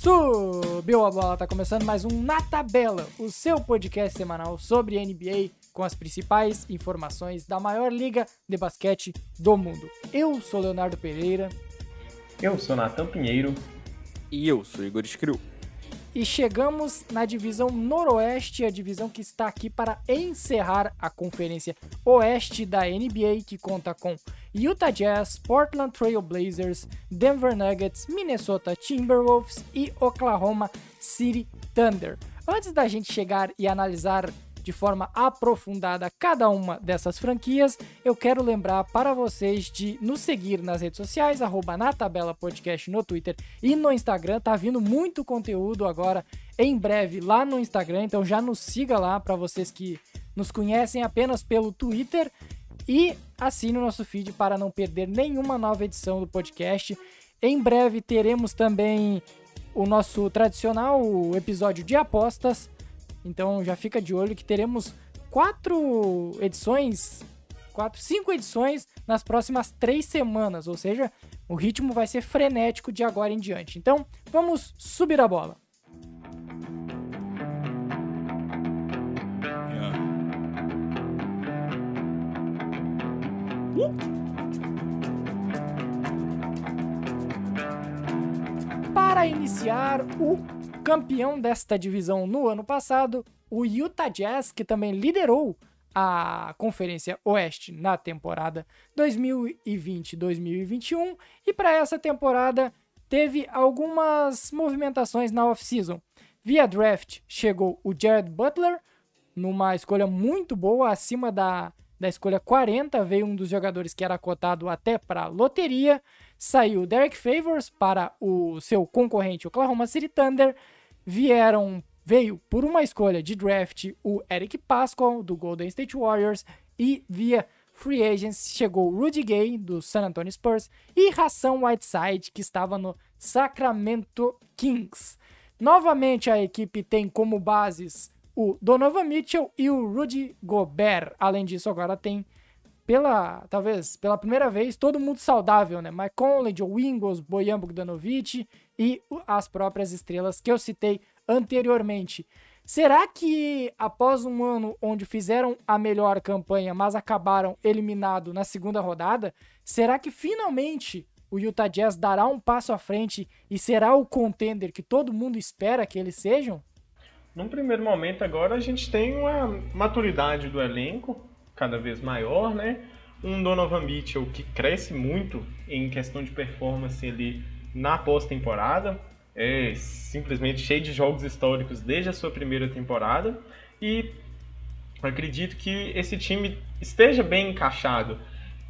Subiu a bola, tá começando mais um Na Tabela, o seu podcast semanal sobre NBA com as principais informações da maior liga de basquete do mundo. Eu sou Leonardo Pereira. Eu sou Natan Pinheiro. E eu sou Igor Escriu. E chegamos na divisão Noroeste, a divisão que está aqui para encerrar a conferência Oeste da NBA, que conta com Utah Jazz, Portland Trail Blazers, Denver Nuggets, Minnesota Timberwolves e Oklahoma City Thunder. Antes da gente chegar e analisar de forma aprofundada cada uma dessas franquias, eu quero lembrar para vocês de nos seguir nas redes sociais, arroba na tabela podcast no Twitter e no Instagram. Tá vindo muito conteúdo agora em breve lá no Instagram, então já nos siga lá para vocês que nos conhecem apenas pelo Twitter e assine o nosso feed para não perder nenhuma nova edição do podcast. Em breve teremos também o nosso tradicional episódio de apostas então já fica de olho que teremos quatro edições, quatro, cinco edições nas próximas três semanas, ou seja, o ritmo vai ser frenético de agora em diante. Então vamos subir a bola. Para iniciar o campeão desta divisão no ano passado, o Utah Jazz, que também liderou a Conferência Oeste na temporada 2020-2021 e para essa temporada teve algumas movimentações na off-season. Via draft chegou o Jared Butler, numa escolha muito boa, acima da, da escolha 40, veio um dos jogadores que era cotado até para loteria. Saiu Derek Favors para o seu concorrente Oklahoma City Thunder. Vieram, veio por uma escolha de draft o Eric Pascal do Golden State Warriors e via free agents chegou Rudy Gay do San Antonio Spurs e Hassan Whiteside que estava no Sacramento Kings. Novamente a equipe tem como bases o Donovan Mitchell e o Rudy Gobert. Além disso, agora tem pela, talvez, pela primeira vez, todo mundo saudável, né? Mike Conley, Joe Ingles, Bojan Bogdanovic e as próprias estrelas que eu citei anteriormente. Será que após um ano onde fizeram a melhor campanha, mas acabaram eliminado na segunda rodada, será que finalmente o Utah Jazz dará um passo à frente e será o contender que todo mundo espera que eles sejam? Num primeiro momento agora a gente tem uma maturidade do elenco, cada vez maior, né? Um Donovan Mitchell que cresce muito em questão de performance ali na pós-temporada, é simplesmente cheio de jogos históricos desde a sua primeira temporada e acredito que esse time esteja bem encaixado.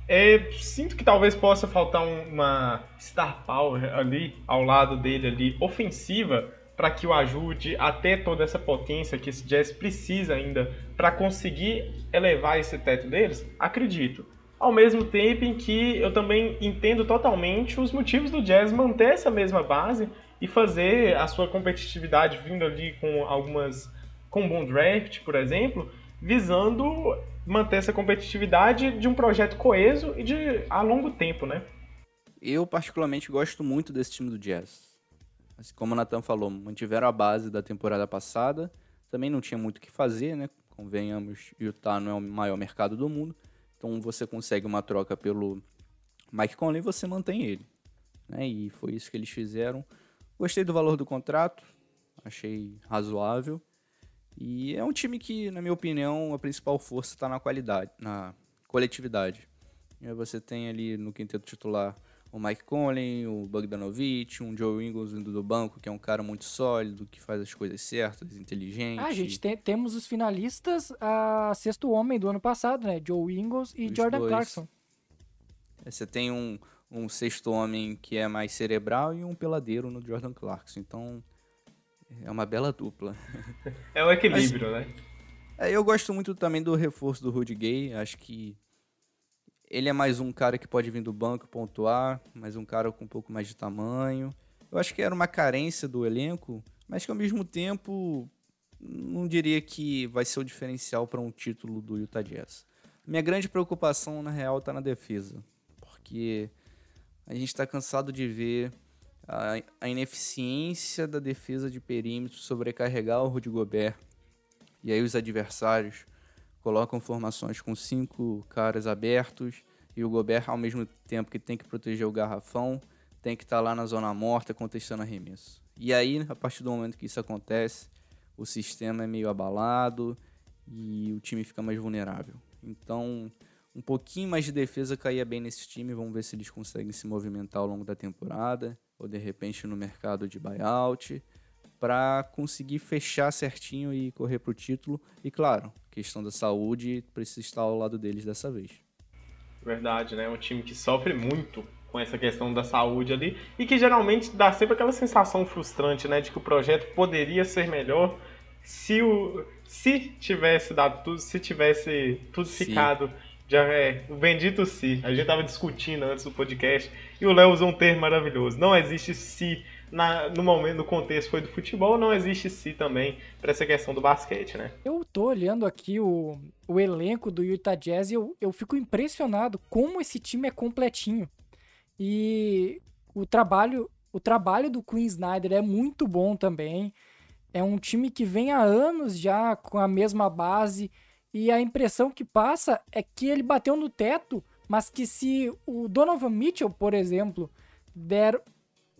É, sinto que talvez possa faltar uma star power ali ao lado dele ali ofensiva para que o ajude a ter toda essa potência que esse Jazz precisa ainda para conseguir elevar esse teto deles? Acredito. Ao mesmo tempo em que eu também entendo totalmente os motivos do Jazz manter essa mesma base e fazer a sua competitividade vindo ali com algumas com um bom draft, por exemplo, visando manter essa competitividade de um projeto coeso e de a longo tempo, né? Eu particularmente gosto muito desse time do Jazz. Assim, como o Nathan falou, mantiveram a base da temporada passada. Também não tinha muito o que fazer, né? Convenhamos, Utah não é o maior mercado do mundo. Então você consegue uma troca pelo Mike Conley e você mantém ele. Né? E foi isso que eles fizeram. Gostei do valor do contrato, achei razoável. E é um time que, na minha opinião, a principal força está na qualidade, na coletividade. Você tem ali no quinteto titular o Mike Conley, o Bogdanovich, um Joe Ingles vindo do banco, que é um cara muito sólido, que faz as coisas certas, inteligente. Ah, gente, tem, temos os finalistas a sexto homem do ano passado, né? Joe Ingles e os Jordan dois. Clarkson. É, você tem um, um sexto homem que é mais cerebral e um peladeiro no Jordan Clarkson. Então, é uma bela dupla. É o equilíbrio, Mas, né? É, eu gosto muito também do reforço do Rudy Gay. Acho que ele é mais um cara que pode vir do banco pontuar, mais um cara com um pouco mais de tamanho. Eu acho que era uma carência do elenco, mas que ao mesmo tempo não diria que vai ser o diferencial para um título do Utah Jazz. Minha grande preocupação, na real, está na defesa, porque a gente está cansado de ver a, a ineficiência da defesa de perímetro sobrecarregar o Rudy Gobert. E aí os adversários colocam formações com cinco caras abertos e o Gobert, ao mesmo tempo que tem que proteger o garrafão, tem que estar tá lá na zona morta contestando arremesso. E aí, a partir do momento que isso acontece, o sistema é meio abalado e o time fica mais vulnerável. Então, um pouquinho mais de defesa caía bem nesse time. Vamos ver se eles conseguem se movimentar ao longo da temporada ou de repente no mercado de buyout para conseguir fechar certinho e correr para o título. E claro, questão da saúde precisa estar ao lado deles dessa vez. Verdade, né? É um time que sofre muito com essa questão da saúde ali e que geralmente dá sempre aquela sensação frustrante, né, de que o projeto poderia ser melhor se o se tivesse dado tudo, se tivesse tudo Sim. ficado já é o bendito se. A gente tava discutindo antes do podcast e o Léo usou um termo maravilhoso. Não existe se na, no momento, no contexto foi do futebol, não existe se também para essa questão do basquete, né? Eu tô olhando aqui o, o elenco do Utah Jazz e eu, eu fico impressionado como esse time é completinho. E o trabalho, o trabalho do Queen Snyder é muito bom também. É um time que vem há anos já com a mesma base e a impressão que passa é que ele bateu no teto, mas que se o Donovan Mitchell, por exemplo, der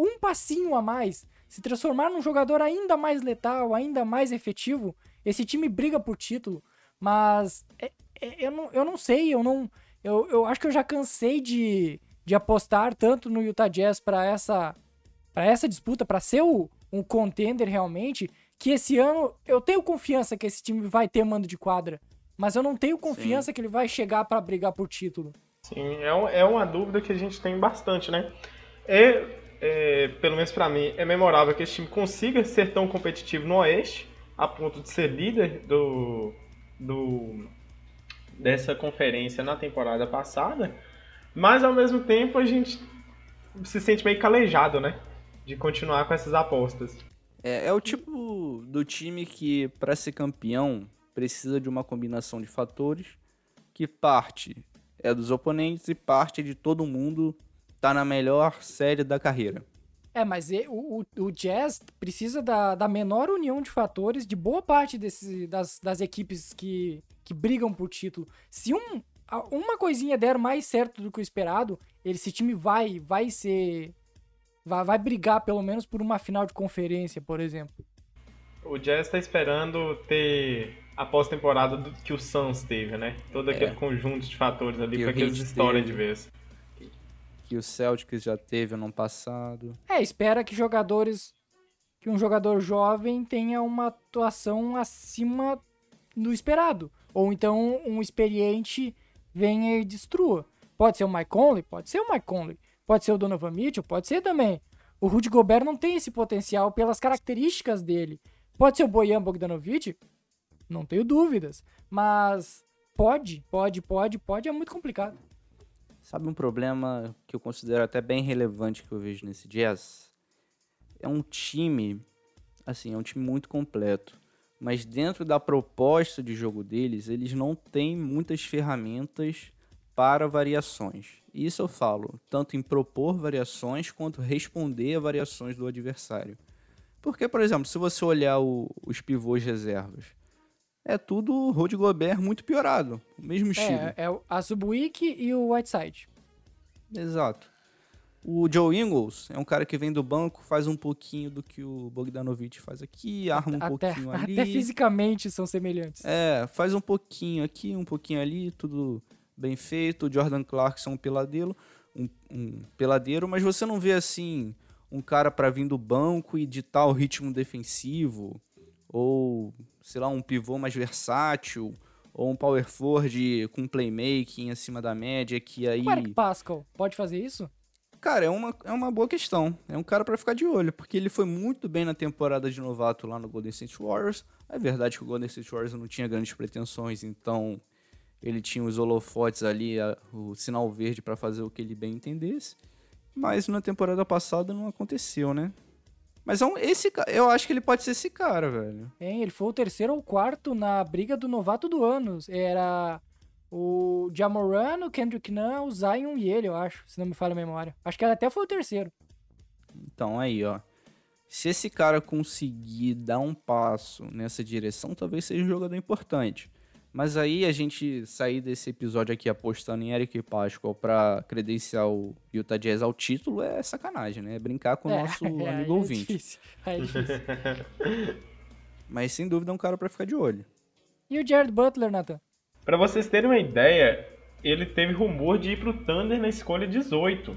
um passinho a mais, se transformar num jogador ainda mais letal, ainda mais efetivo, esse time briga por título. Mas é, é, eu, não, eu não sei, eu não. Eu, eu acho que eu já cansei de, de apostar tanto no Utah Jazz para essa, pra essa disputa, para ser o, um contender realmente, que esse ano eu tenho confiança que esse time vai ter mando de quadra mas eu não tenho confiança Sim. que ele vai chegar para brigar por título. Sim, é, é uma dúvida que a gente tem bastante, né? É, é pelo menos para mim, é memorável que esse time consiga ser tão competitivo no Oeste, a ponto de ser líder do, do dessa conferência na temporada passada, mas ao mesmo tempo a gente se sente meio calejado, né? De continuar com essas apostas. É, é o tipo do time que, para ser campeão, precisa de uma combinação de fatores que parte é dos oponentes e parte de todo mundo tá na melhor série da carreira. É, mas o, o, o Jazz precisa da, da menor união de fatores de boa parte desse, das, das equipes que, que brigam por título. Se um, uma coisinha der mais certo do que o esperado, esse time vai, vai ser. Vai, vai brigar pelo menos por uma final de conferência, por exemplo. O Jazz está esperando ter a pós-temporada que o Suns teve, né? Todo aquele é. conjunto de fatores ali para aquelas histórias de vez. Que o Celtics já teve ano passado. É, espera que jogadores. Que um jogador jovem tenha uma atuação acima do esperado. Ou então um experiente venha e destrua. Pode ser o Mike Conley? Pode ser o Mike Conley. Pode ser o Donovan Mitchell? Pode ser também. O Rudy Gobert não tem esse potencial pelas características dele. Pode ser o Bojan Bogdanovic? Não tenho dúvidas. Mas pode, pode, pode, pode, é muito complicado. Sabe um problema que eu considero até bem relevante que eu vejo nesse Jazz? É um time, assim, é um time muito completo. Mas dentro da proposta de jogo deles, eles não têm muitas ferramentas para variações. Isso eu falo, tanto em propor variações quanto responder a variações do adversário. Porque, por exemplo, se você olhar o, os pivôs reservas, é tudo Rudy Gobert muito piorado. O mesmo é, estilo. É, é a Subweek e o Whiteside. Exato. O Joe Ingles é um cara que vem do banco, faz um pouquinho do que o Bogdanovich faz aqui, arma um até, pouquinho ali. Até fisicamente são semelhantes. É, faz um pouquinho aqui, um pouquinho ali, tudo bem feito. O Jordan Clarkson um peladeiro, um, um peladeiro, mas você não vê assim um cara para vir do banco e ditar o ritmo defensivo ou sei lá, um pivô mais versátil, ou um power forward com playmaking acima da média, que aí... O Eric Pascal pode fazer isso? Cara, é uma, é uma boa questão. É um cara para ficar de olho, porque ele foi muito bem na temporada de novato lá no Golden State Warriors. É verdade que o Golden State Warriors não tinha grandes pretensões, então ele tinha os holofotes ali, a, o sinal verde para fazer o que ele bem entendesse. Mas na temporada passada não aconteceu, né? Mas é um, esse, eu acho que ele pode ser esse cara, velho. É, ele foi o terceiro ou quarto na briga do novato do ano. Era o Jamoran, o Kendrick Nunn, o Zion e ele, eu acho, se não me falha a memória. Acho que ele até foi o terceiro. Então, aí, ó. Se esse cara conseguir dar um passo nessa direção, talvez seja um jogador importante. Mas aí a gente sair desse episódio aqui apostando em Eric Pascal para credenciar o Utah Jazz ao título é sacanagem, né? É brincar com o É, nosso é, aí amigo é ouvinte. difícil, aí é difícil. Mas sem dúvida é um cara para ficar de olho. E o Jared Butler, Nathan? Pra vocês terem uma ideia, ele teve rumor de ir pro Thunder na escolha 18.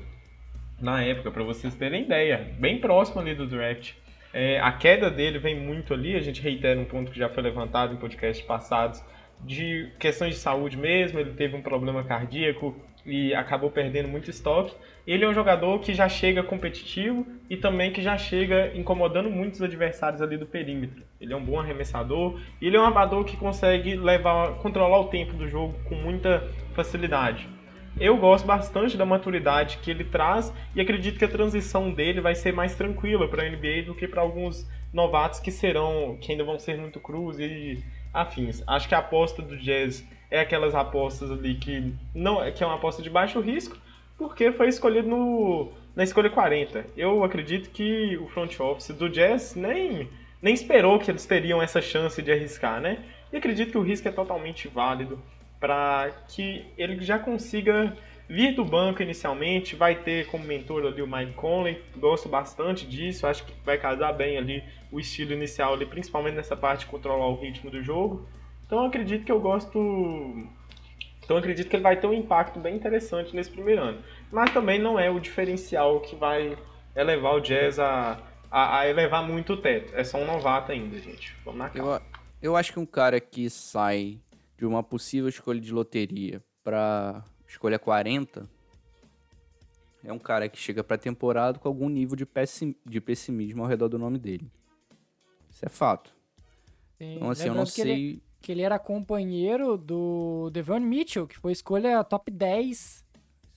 Na época, pra vocês terem ideia. Bem próximo ali do draft. É, a queda dele vem muito ali, a gente reitera um ponto que já foi levantado em podcasts passados, de questões de saúde mesmo, ele teve um problema cardíaco e acabou perdendo muito estoque. Ele é um jogador que já chega competitivo e também que já chega incomodando muitos adversários ali do perímetro. Ele é um bom arremessador ele é um armador que consegue levar, controlar o tempo do jogo com muita facilidade. Eu gosto bastante da maturidade que ele traz e acredito que a transição dele vai ser mais tranquila para a NBA do que para alguns novatos que serão, que ainda vão ser muito cruz e afins. Acho que a aposta do Jazz é aquelas apostas ali que não, que é uma aposta de baixo risco, porque foi escolhido no, na escolha 40. Eu acredito que o front office do Jazz nem nem esperou que eles teriam essa chance de arriscar, né? E acredito que o risco é totalmente válido para que ele já consiga vir do banco inicialmente, vai ter como mentor ali o Mike Conley, gosto bastante disso, acho que vai casar bem ali o estilo inicial ali, principalmente nessa parte de controlar o ritmo do jogo. Então eu acredito que eu gosto, então eu acredito que ele vai ter um impacto bem interessante nesse primeiro ano, mas também não é o diferencial que vai elevar o Jazz a, a, a elevar muito o teto. É só um novato ainda, gente. Vamos na calma. Eu, eu acho que um cara que sai de uma possível escolha de loteria para escolha 40 é um cara que chega pra temporada com algum nível de, pessim, de pessimismo ao redor do nome dele. Isso é fato. Sim, Então, assim, eu não que ele- sei. que ele era companheiro do Devon Mitchell, que foi escolha top 10.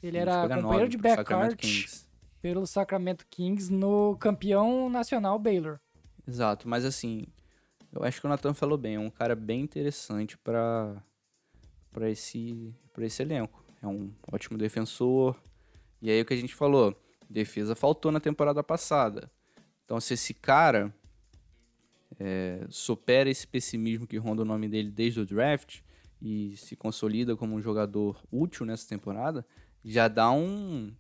Ele era escolha companheiro nove de pro Sacramento backcourt pelo Sacramento Kings no campeão nacional Baylor. Exato, mas assim, eu acho que o Nathan falou bem, é um cara bem interessante pra para esse para esse elenco. É um ótimo defensor. E aí o que a gente falou, defesa faltou na temporada passada. Então se esse cara é, supera esse pessimismo que ronda o nome dele desde o draft e se consolida como um jogador útil nessa temporada, já dá um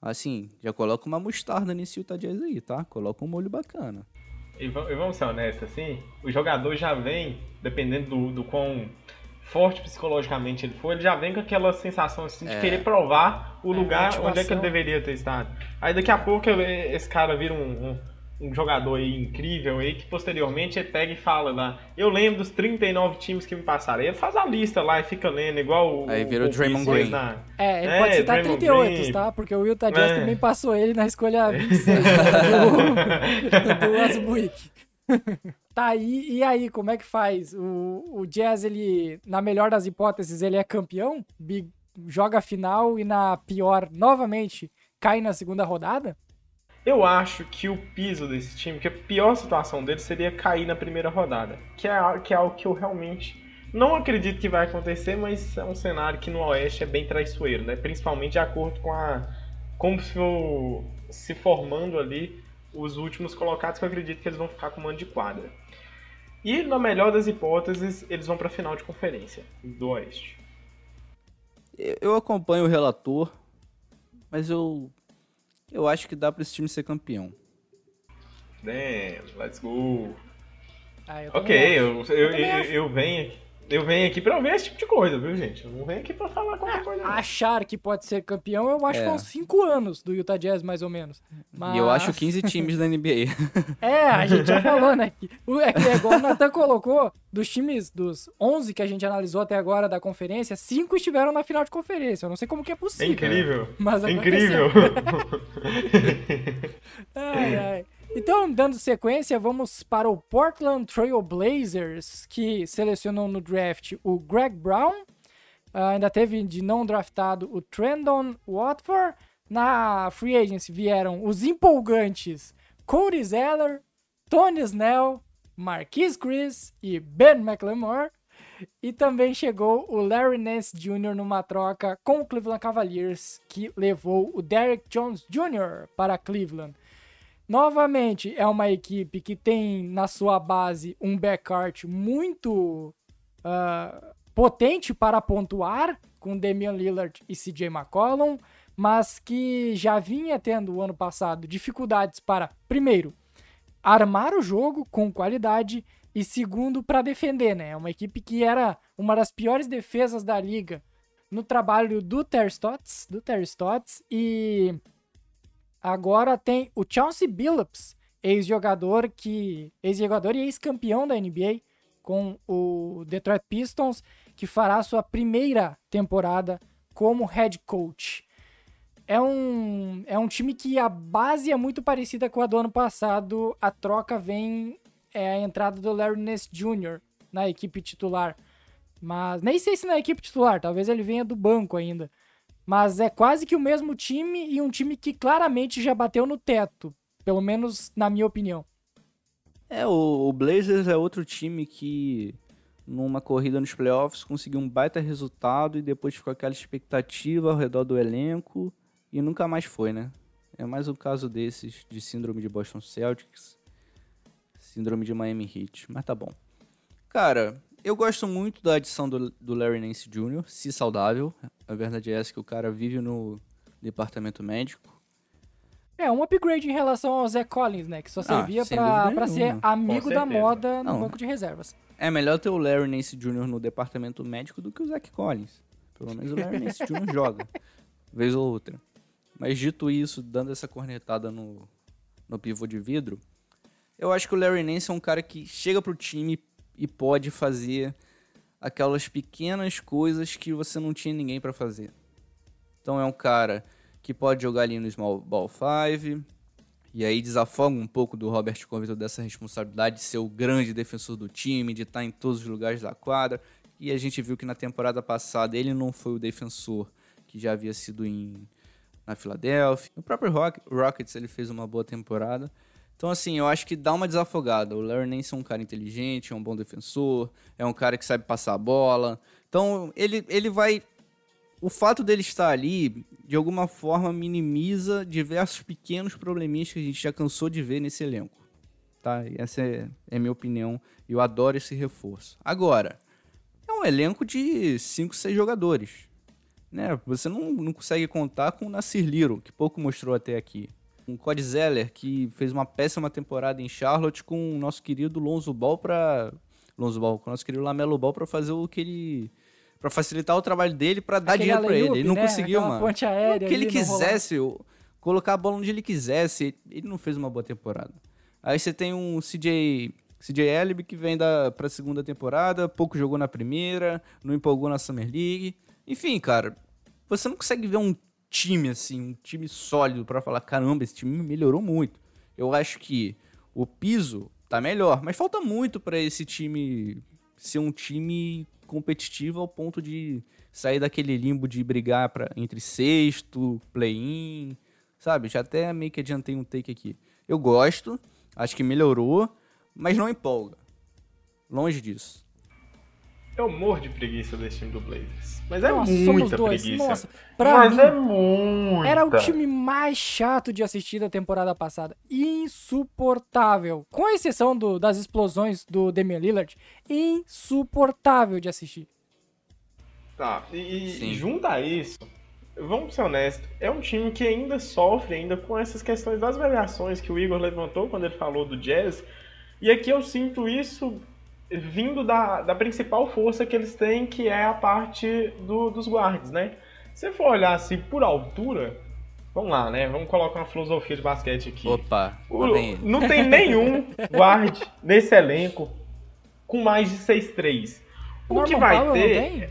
assim, já coloca uma mostarda nesse Utah Jazz aí, tá? Coloca um molho bacana. E va- vamos ser honestos, assim, o jogador já vem, dependendo do, do quão forte psicologicamente ele for, ele já vem com aquela sensação assim, de É. querer provar o É, lugar onde é que ele deveria ter estado. Aí daqui a pouco ele- esse cara vira um, um- um jogador aí incrível aí, que posteriormente ele pega e fala lá, eu lembro dos 39 times que me passaram. Aí ele faz a lista lá e fica lendo, igual o. Aí vira o Popovich Draymond Green. na- É, ele É, pode citar Draymond 38, Green. tá? Porque o Utah Jazz É. também passou ele na escolha 26 do, do Asbuick. Tá, e, e aí, como é que faz? O, o Jazz, ele, na melhor das hipóteses, ele é campeão, bi- joga a final e na pior, novamente, cai na segunda rodada? Eu acho que o piso desse time, que a pior situação dele seria cair na primeira rodada. Que é, que é algo que eu realmente não acredito que vai acontecer, mas é um cenário que no Oeste é bem traiçoeiro, né? Principalmente de acordo com a. como se, o- se formando ali os últimos colocados, que eu acredito que eles vão ficar com mando de quadra. E na melhor das hipóteses, eles vão pra final de conferência do Oeste. Eu- acompanho o relator, mas eu eu acho que dá pra esse time ser campeão. Damn, let's go. Ah, eu Ok, eu, eu, eu, eu venho aqui. Eu venho aqui pra ver esse tipo de coisa, viu, gente? Eu não venho aqui pra falar qualquer coisa. não. Achar que pode ser campeão, eu acho que É. foi uns 5 anos do Utah Jazz, mais ou menos. Mas... E eu acho 15 times da NBA. É, a gente já falou, né? que o- É que é igual o Nathan colocou, dos times, dos 11 que a gente analisou até agora da conferência, 5 estiveram na final de conferência. Eu não sei como que é É possível. incrível. Mas é incrível. Ai, ai. Então, dando sequência, vamos para o Portland Trail Blazers, que selecionou no draft o Greg Brown. Ah, ainda teve de não draftado o Trendon Watford. Na free agency vieram os empolgantes Cody Zeller, Tony Snell, Marquise Chris e Ben McLemore. E também chegou o Larry Nance Jr. numa troca com o Cleveland Cavaliers, que levou o Derrick Jones Jr. para Cleveland. Novamente, é uma equipe que tem na sua base um backcourt muito uh, potente para pontuar, com Damian Lillard e CJ McCollum, mas que já vinha tendo o ano passado dificuldades para, primeiro, armar o jogo com qualidade e segundo para defender, né? É uma equipe que era uma das piores defesas da liga no trabalho do Terry Stotts, do Terry Stotts e agora tem o Chauncey Billups, ex-jogador que ex-jogador e ex-campeão da NBA com o Detroit Pistons, que fará sua primeira temporada como head coach. É um, é um time que a base é muito parecida com a do ano passado. A troca vem é a entrada do Larry Ness Jr. na equipe titular. Mas nem sei se na equipe titular, talvez ele venha do banco ainda. Mas é quase que o mesmo time e um time que claramente já bateu no teto, pelo menos na minha opinião. É, o, Blazers é outro time que numa corrida nos playoffs conseguiu um baita resultado e depois ficou aquela expectativa ao redor do elenco e nunca mais foi, né? É mais um caso desses de síndrome de Boston Celtics, síndrome de Miami Heat, mas tá bom. Cara, eu gosto muito da adição do, do Larry Nance Jr., se saudável. A verdade é essa que o cara vive no departamento médico. É, um upgrade em relação ao Zé Collins, né? Que só ah, servia ah, pra, pra ser amigo da moda no Não. banco de reservas. É melhor ter o Larry Nance Jr. no departamento médico do que o Zach Collins. Pelo menos o Larry Nance Jr. joga, vez ou outra. Mas dito isso, dando essa cornetada no, no pivô de vidro, eu acho que o Larry Nance é um cara que chega pro time e pode fazer aquelas pequenas coisas que você não tinha ninguém para fazer. Então é um cara que pode jogar ali no Small Ball 5, e aí desafoga um pouco do Robert Covington dessa responsabilidade de ser o grande defensor do time, de estar em todos os lugares da quadra. E a gente viu que na temporada passada ele não foi o defensor que já havia sido em, na Filadélfia. No próprio Rockets ele fez uma boa temporada. Então, assim, eu acho que dá uma desafogada. O Larry Nance é um cara inteligente, é um bom defensor, é um cara que sabe passar a bola. Então, ele, ele vai o fato dele estar ali, de alguma forma, minimiza diversos pequenos probleminhas que a gente já cansou de ver nesse elenco. Tá? Essa é, é minha opinião. Eu adoro esse reforço. Agora, é um elenco de 5, 6 jogadores. Né? Você não, não consegue contar com o Nasir Liro, que pouco mostrou até aqui. Um Cody Zeller, que fez uma péssima temporada em Charlotte com o nosso querido Lonzo Ball para Lonzo Ball, com o nosso querido Lamelo Ball para fazer o que ele para facilitar o trabalho dele, para dar dinheiro para ele. Ele não né? conseguiu, Aquela mano. Ponte aérea o que ele quisesse, colocar a bola onde ele quisesse, ele não fez uma boa temporada. Aí você tem um CJ CJ Elib que vem da pra segunda temporada, pouco jogou na primeira, não empolgou na Summer League. Enfim, cara, você não consegue ver um time assim, um time sólido para falar, caramba, esse time melhorou muito. Eu acho que o piso tá melhor, mas falta muito para esse time ser um time competitivo ao ponto de sair daquele limbo de brigar pra, entre sexto, play-in, sabe? Já até meio que adiantei um take aqui. Eu gosto, acho que melhorou, mas não empolga. Longe disso. Eu morro de preguiça desse time do Blazers. Mas é Nossa, muita preguiça. Nossa, pra Mas mim, é muito. Era o time mais chato de assistir da temporada passada. Insuportável. Com exceção do, das explosões do Damian Lillard, insuportável de assistir. Tá, e, e junto a isso, vamos ser honestos, é um time que ainda sofre ainda com essas questões das variações que o Igor levantou quando ele falou do Jazz. E aqui eu sinto isso vindo da, da principal força que eles têm, que é a parte do, dos guards, né? Se for olhar assim por altura, vamos lá, né? Vamos colocar uma filosofia de basquete aqui. Opa, o, não tem nenhum guard nesse elenco com mais de 6'3". O que vai ter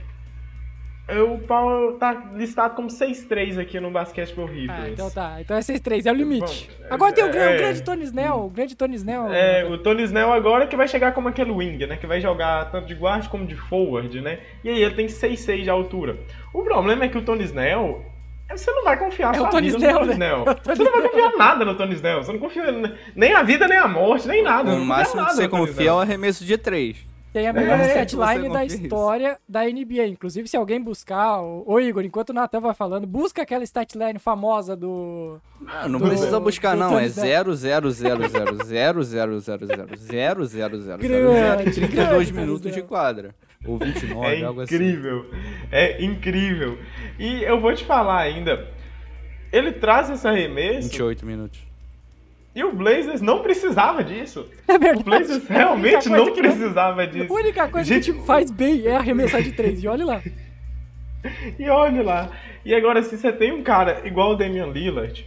o Paulo tá listado como 6-3 aqui no Basketball Rivers. Ah, então tá. Então é 6-3, é o limite. Bom, agora tem o, é, o, grande Tony Snell, o grande Tony Snell. É, o Tony Snell agora que vai chegar como aquele wing, né? Que vai jogar tanto de guard como de forward, né? E aí ele tem 6-6 de altura. O problema é que o Tony Snell, você não vai confiar é sua Tony vida Snell, no Tony né? Snell. Você não vai confiar nada no Tony Snell. Você não confia nem a vida, nem a morte, nem nada. O máximo que você confia é o arremesso de 3. Tem a melhor É, statline você da isso. história da NBA. Inclusive, se alguém buscar, ô Igor, enquanto o Nathan vai falando, busca aquela statline famosa do. Ah, não Do- precisa buscar, do não. Tony É Snap. 0, 0, 0, 0, 0, 0, 0, 0, 0, 0, 0, Grande, 32 grande, minutos de quadra. Ou 29, É algo assim. incrível. É incrível. E eu vou te falar ainda. Ele traz esse arremesso 28 minutos. E o Blazers não precisava disso. É O verdade. Blazers A realmente não precisava A disso. única coisa Gente- que o time faz bem é arremessar de três. E olha lá. E olha lá. E agora, se você tem um cara igual o Damian Lillard,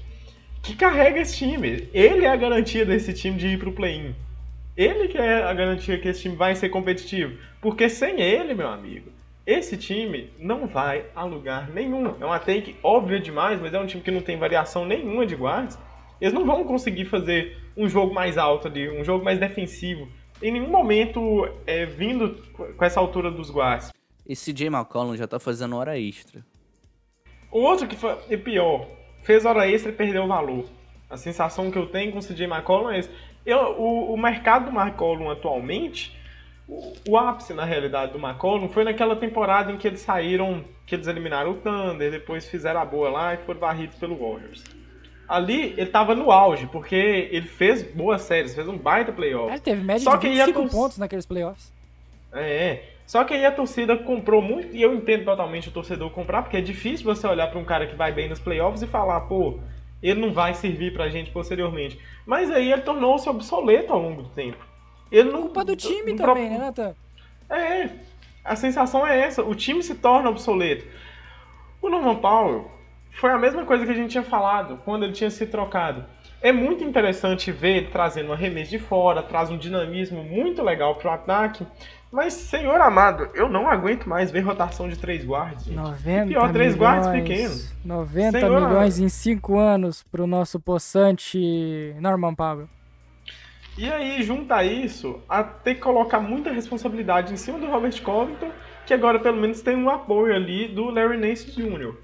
que carrega esse time, ele é a garantia desse time de ir pro play-in. Ele que é a garantia que esse time vai ser competitivo. Porque sem ele, meu amigo, esse time não vai a lugar nenhum. É uma take óbvia demais, mas é um time que não tem variação nenhuma de guardas. Eles não vão conseguir fazer um jogo mais alto ali, um jogo mais defensivo. Em nenhum momento é, vindo com essa altura dos guardas. Esse J. McCollum já tá fazendo hora extra. O outro que foi é pior, fez hora extra e perdeu o valor. A sensação que eu tenho com o CJ McCollum é esse. Eu, o, o mercado do McCollum atualmente, o, o ápice na realidade do McCollum foi naquela temporada em que eles saíram, que eles eliminaram o Thunder, depois fizeram a boa lá e foram varridos pelo Warriors. Ali ele tava no auge, porque ele fez boas séries, fez um baita playoff. Ele teve média Só de que ia 25 cons- pontos naqueles playoffs. É, só que aí a torcida comprou muito, e eu entendo totalmente o torcedor comprar, porque é difícil você olhar pra um cara que vai bem nos playoffs e falar, pô, ele não vai servir pra gente posteriormente. Mas aí ele tornou-se obsoleto ao longo do tempo. Ele não, Culpa do time não- também, né, Nathan? É, a sensação é essa, o time se torna obsoleto. O Norman Powell foi a mesma coisa que a gente tinha falado quando ele tinha se trocado. É muito interessante ver ele trazendo um arremesso de fora, traz um dinamismo muito legal pro ataque. Mas, senhor amado, eu não aguento mais ver rotação de três guardas. gente. 90 pior, três guardas milhões, pequenos. 90 Senhor- milhões em 5 anos pro nosso possante Norman Powell. E aí, junta isso a ter que colocar muita responsabilidade em cima do Robert Covington, que agora pelo menos tem um apoio ali do Larry Nance Jr.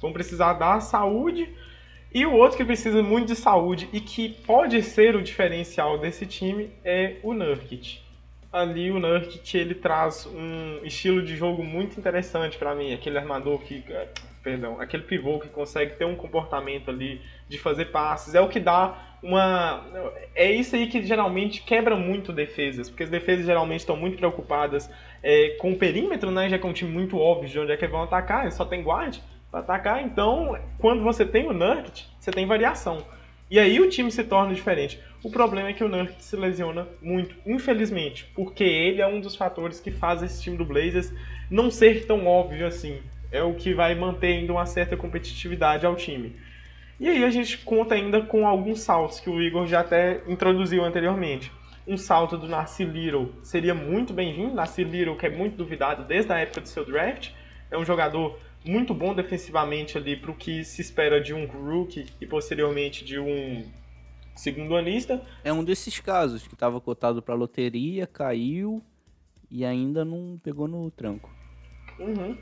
Vão precisar dar saúde. E o outro que precisa muito de saúde e que pode ser o diferencial desse time é o Nurkic. Ali o Nurkic ele traz um estilo de jogo muito interessante pra mim, aquele armador que, eh, perdão, aquele pivô que consegue ter um comportamento ali de fazer passes, é o que dá uma é isso aí que geralmente quebra muito defesas, porque as defesas geralmente estão muito preocupadas é, com o perímetro, né, já que é um time muito óbvio de onde é que vão atacar, só tem guard para atacar, então quando você tem o Nurkic, você tem variação. E aí o time se torna diferente. O problema é que o Nurkic se lesiona muito, infelizmente, porque ele é um dos fatores que faz esse time do Blazers não ser tão óbvio assim. É o que vai manter ainda uma certa competitividade ao time. E aí a gente conta ainda com alguns saltos que o Igor já até introduziu anteriormente. Um salto do Nasir Little seria muito bem-vindo. Nasir Little, que é muito duvidado desde a época do seu draft, é um jogador muito bom defensivamente ali para o que se espera de um rookie e posteriormente de um segundo anista. É um desses casos que tava cotado pra loteria, caiu e ainda não pegou no tranco. Uhum.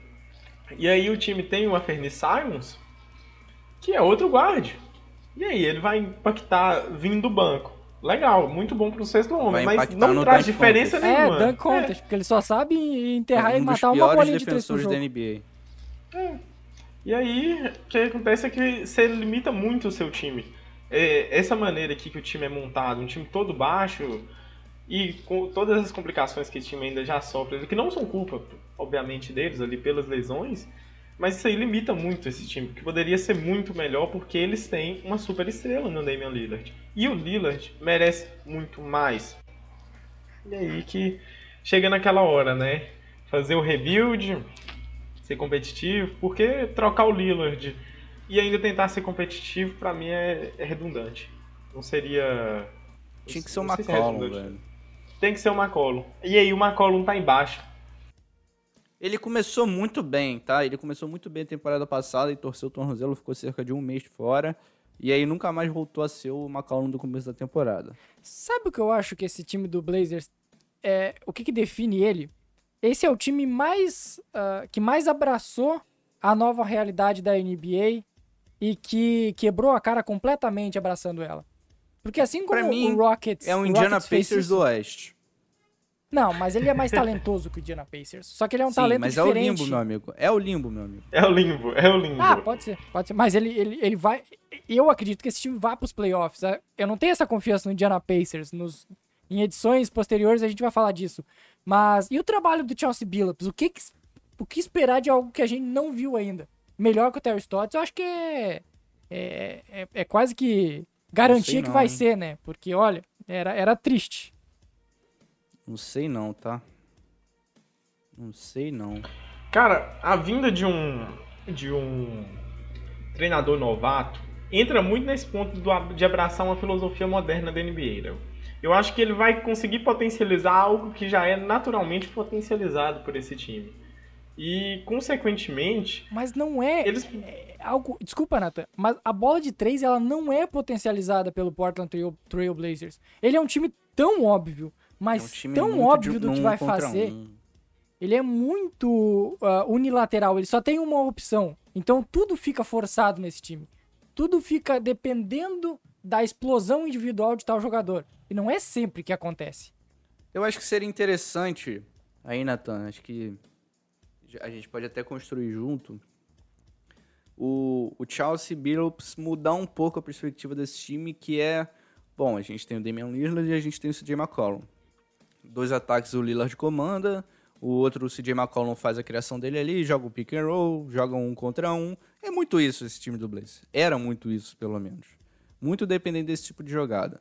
E aí o time tem o Fernie Simons, que é outro guarde. E aí ele vai impactar vindo do banco. Legal, muito bom pro sexto homem, mas não traz diferença contest. É, nenhuma. dunk contest, porque ele só sabe enterrar é e um dos matar uma bolinha de três por defensores jogo. da NBA. E aí, o que acontece é que você limita muito o seu time. É, essa maneira aqui que o time é montado, um time todo baixo e com todas as complicações que o time ainda já sofre, que não são culpa, obviamente, deles ali pelas lesões, mas isso aí limita muito esse time, que poderia ser muito melhor porque eles têm uma super estrela no Damian Lillard. E o Lillard merece muito mais. E aí que chega naquela hora, né? Fazer o rebuild, ser competitivo, porque trocar o Lillard e ainda tentar ser competitivo, pra mim é, é redundante. Não seria. Tinha que ser o se é McCollum, velho. Tem que ser o McCollum. E aí o McCollum tá embaixo. Ele começou muito bem, tá? Ele começou muito bem a temporada passada e torceu o tornozelo, ficou cerca de um mês fora. E aí nunca mais voltou a ser o McCollum do começo da temporada. Sabe o que eu acho que esse time do Blazers é o que, que define ele? Esse é o time mais ah, que mais abraçou a nova realidade da NBA e que quebrou a cara completamente abraçando ela. Porque assim como Pra mim, o Rockets, É um o Indiana Rockets Pacers isso- do Oeste. Não, mas ele é mais talentoso que o Indiana Pacers. Só que ele é um Sim, talento mas diferente. é o limbo, meu amigo. É o limbo, meu amigo. É o limbo, é o limbo. Ah, pode ser, pode ser. Mas ele, ele, ele vai. Eu acredito que esse time vá pros playoffs. né? Eu não tenho essa confiança no Indiana Pacers. Nos, em edições posteriores a gente vai falar disso. Mas. E o trabalho do Chelsea Billups? O que, que- o que esperar de algo que a gente não viu ainda? Melhor que o Terry Stotts, eu acho que é. É, é, é quase que garantia que não, vai hein? ser, né? Porque, olha, era, era triste. Não sei não, tá? Não sei não. Cara, a vinda de um de um treinador novato entra muito nesse ponto do- de abraçar uma filosofia moderna da NBA. né? Eu acho que ele vai conseguir potencializar algo que já é naturalmente potencializado por esse time. E, consequentemente, Mas não é, eles é algo. Desculpa, Nathan, mas a bola de três ela não é potencializada pelo Portland Trail, Trail Blazers. Ele é um time tão óbvio, mas é um time tão óbvio de do que um vai fazer. um. Ele é muito ah, unilateral, ele só tem uma opção. Então tudo fica forçado nesse time. Tudo fica dependendo da explosão individual de tal jogador. E não é sempre que acontece. Eu acho que seria interessante, aí, Nathan, acho que a gente pode até construir junto, o, o Chelsea Billups mudar um pouco a perspectiva desse time, que é, bom, a gente tem o Damian Lillard e a gente tem o CJ McCollum. Dois ataques o Lillard comanda, o outro o CJ McCollum faz a criação dele ali, joga o pick and roll, joga um contra um. É muito isso esse time do Blazers. Era muito isso, pelo menos. Muito dependente desse tipo de jogada.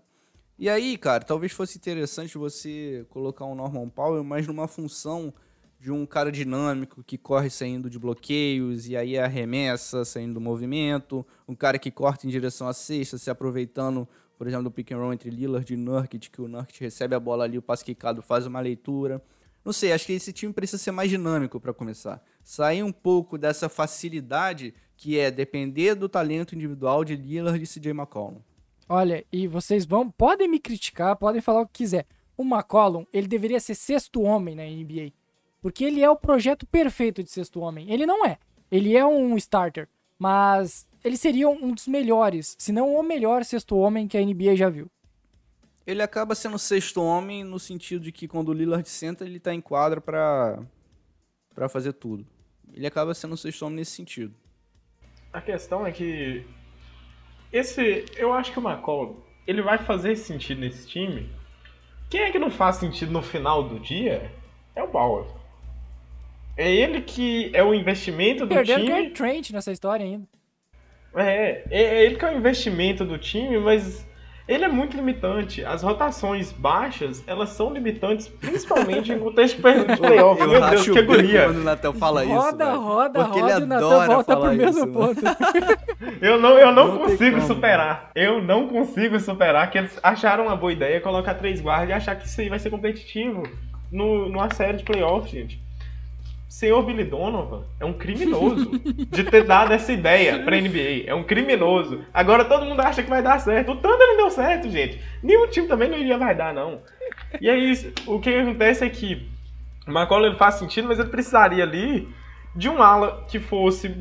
E aí, cara, talvez fosse interessante você colocar um Norman Powell, mas numa função de um cara dinâmico que corre saindo de bloqueios e aí arremessa saindo do movimento, um cara que corta em direção à cesta, se aproveitando, por exemplo, do pick and roll entre Lillard e Nurkic, que o Nurkic recebe a bola ali, o passe quicado faz uma leitura. Não sei, acho que esse time precisa ser mais dinâmico para começar. Sair um pouco dessa facilidade que é depender do talento individual de Lillard e CJ McCollum. Olha, e vocês vão, podem me criticar, podem falar o que quiser. O McCollum, ele deveria ser sexto homem na NBA. Porque ele é o projeto perfeito de sexto homem. Ele não é. Ele é um starter. Mas ele seria um dos melhores, se não o melhor sexto homem que a NBA já viu. Ele acaba sendo sexto homem no sentido de que quando o Lillard senta, ele tá em quadra pra, pra fazer tudo. Ele acaba sendo sexto homem nesse sentido. A questão é que esse, eu acho que o McCollum, ele vai fazer sentido nesse time. Quem é que não faz sentido no final do dia? É o Bauer. É ele que é o investimento do Perderam o time. Gary Trent nessa história ainda. É, é, é ele que é o investimento do time, mas ele é muito limitante. As rotações baixas, elas são limitantes, principalmente em contexto de playoff. Meu Deus, acho que agonia. quando o Natel fala isso. roda, velho. roda, Porque roda, ele e adora volta pro falar mesmo isso, ponto. Eu não, eu não, Não consigo superar. Eu não consigo superar que eles acharam uma boa ideia colocar três guardas e achar que isso aí vai ser competitivo no, numa série de playoffs, gente. Senhor Billy Donovan é um criminoso de ter dado essa ideia pra NBA. É um criminoso. Agora todo mundo acha que vai dar certo. O Thunder não deu certo, gente. Nenhum time também não iria vai dar, não. E é isso. O que acontece é que o McCollum faz sentido, mas ele precisaria ali de um ala que fosse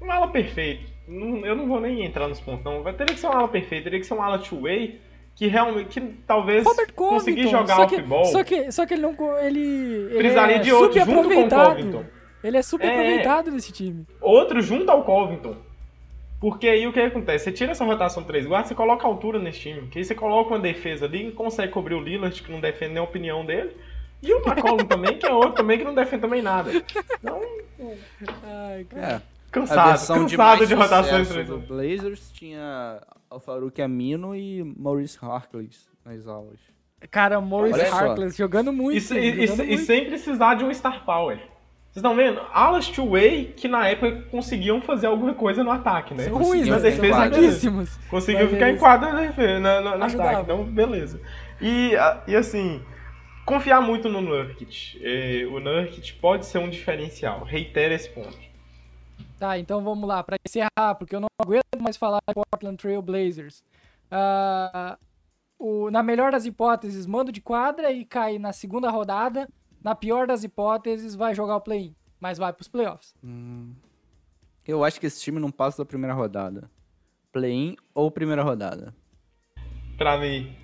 um ala perfeito. Eu não vou nem entrar nos pontos, não. Teria que ser um ala perfeito, teria que ser um ala two-way que realmente, que talvez Robert conseguir jogar só que, off-ball. só que Só que ele não. Ele, ele Precisaria é de outro junto com o. Covington. Ele é super É. aproveitado nesse time. Outro junto ao Covington. Porque aí o que acontece? Você tira essa rotação de três guardas, você coloca altura nesse time. Que aí você coloca uma defesa ali e consegue cobrir o Lillard, que não defende nem a opinião dele. E o McCollum também, que é outro também que não defende também nada. Então, Ai, cara. É. Cansado, de cansado de, rotações de três do Blazers tinha Alfaruque Amino e Maurice Harkless nas aulas. Cara, Maurice Olha. Harkless jogando muito. E, e- e- jogando e muito. sem precisar de um star power. Vocês estão vendo? Alas two-way que na época conseguiam fazer alguma coisa no ataque, né? São ruins, na né? defesa, fraquíssimos. Conseguiu ficar em quadra na defesa, na, na, no ataque, então beleza. E, a- e assim, confiar muito no Nurkic. É, o Nurkic pode ser um diferencial, reitero esse ponto. Tá, então vamos lá, pra encerrar, porque eu não aguento mais falar de Portland Trail Blazers. Ah, o, na melhor das hipóteses, mando de quadra e cai na segunda rodada. Na pior das hipóteses, vai jogar o play-in, mas vai pros playoffs. Eu acho que esse time não passa da primeira rodada. Play-in ou primeira rodada. Pra mim,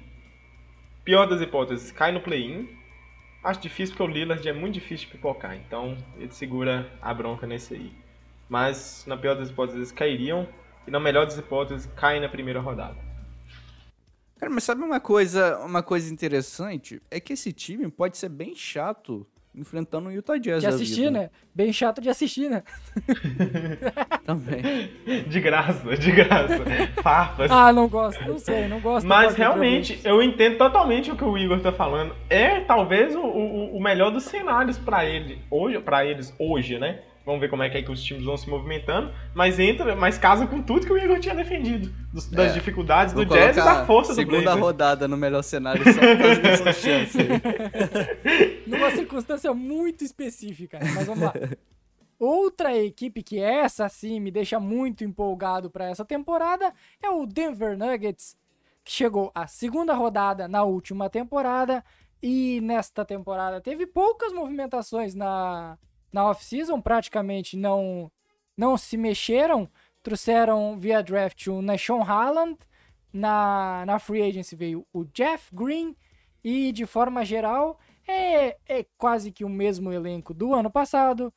pior das hipóteses, cai no play-in. Acho difícil porque o Lillard é muito difícil de pipocar, então ele segura a bronca nesse aí. Mas na pior das hipóteses eles cairiam e na melhor das hipóteses caem na primeira rodada. Cara, mas sabe uma coisa, uma coisa interessante? É que esse time pode ser bem chato enfrentando o Utah Jazz. De assistir, né? Bem chato de assistir, né? Também. De graça, de graça. Farpas. Ah, não gosto, não sei, não gosto. Mas realmente, eu entendo totalmente o que o Igor tá falando. É talvez o, o, o melhor dos cenários para ele, hoje, para eles hoje, né? Vamos ver como é que, é que os times vão se movimentando. Mas entra, mas casa com tudo que o Igor tinha defendido. Dos, das é. dificuldades do Jazz e da força do Segunda rodada no melhor cenário, só por causa chance. Numa circunstância muito específica, mas vamos lá. Outra equipe que essa sim me deixa muito empolgado para essa temporada é o Denver Nuggets, que chegou à segunda rodada na última temporada e nesta temporada teve poucas movimentações na na off-season, praticamente não, não se mexeram. Trouxeram via draft o Nashon Holland, na, na free agency veio o Jeff Green, e de forma geral é, é quase que o mesmo elenco do ano passado,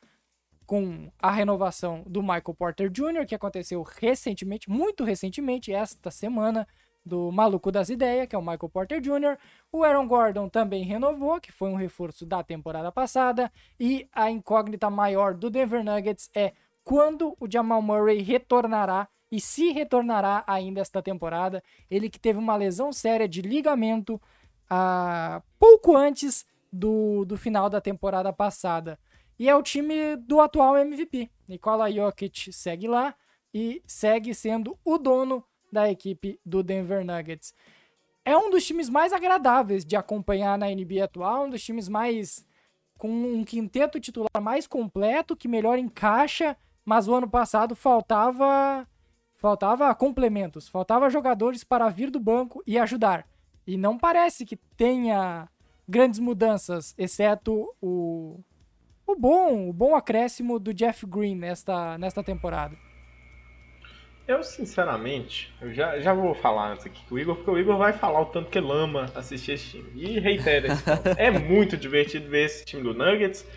com a renovação do Michael Porter Jr., que aconteceu recentemente, muito recentemente, esta semana do maluco das ideias, que é o Michael Porter Jr. O Aaron Gordon também renovou, que foi um reforço da temporada passada. E a incógnita maior do Denver Nuggets é quando o Jamal Murray retornará e se retornará ainda esta temporada. Ele que teve uma lesão séria de ligamento uh, pouco antes do, do final da temporada passada. E é o time do atual MVP. Nikola Jokic segue lá e segue sendo o dono da equipe do Denver Nuggets. É um dos times mais agradáveis de acompanhar na NBA atual, um dos times mais com um quinteto titular mais completo, que melhor encaixa, mas o ano passado faltava faltava complementos, faltava jogadores para vir do banco e ajudar. E não parece que tenha grandes mudanças, exceto o o bom, o bom acréscimo do Jeff Green nesta nesta temporada. Eu, sinceramente, eu já, já vou falar antes aqui com o Igor, porque o Igor vai falar o tanto que ele ama assistir esse time. E reitera esse É muito divertido ver esse time do Nuggets.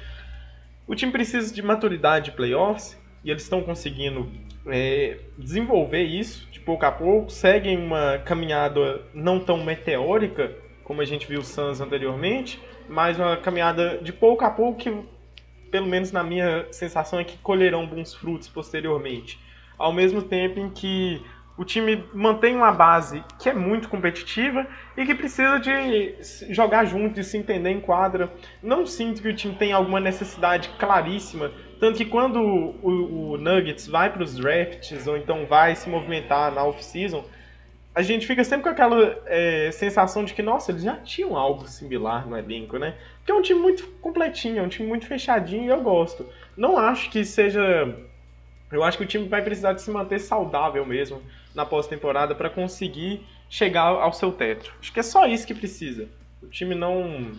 O time precisa de maturidade de playoffs e eles estão conseguindo é, desenvolver isso de pouco a pouco. Seguem uma caminhada não tão meteórica como a gente viu o Suns anteriormente, mas uma caminhada de pouco a pouco que, pelo menos na minha sensação, é que colherão bons frutos posteriormente ao mesmo tempo em que o time mantém uma base que é muito competitiva e que precisa de jogar junto e se entender em quadra. Não sinto que o time tem alguma necessidade claríssima, tanto que quando o, o Nuggets vai para os drafts ou então vai se movimentar na off-season, a gente fica sempre com aquela é, sensação de que, nossa, eles já tinham algo similar no elenco, né? Porque é um time muito completinho, é um time muito fechadinho e eu gosto. Não acho que seja eu acho que o time vai precisar de se manter saudável mesmo na pós-temporada para conseguir chegar ao seu teto. Acho que é só isso que precisa. O time não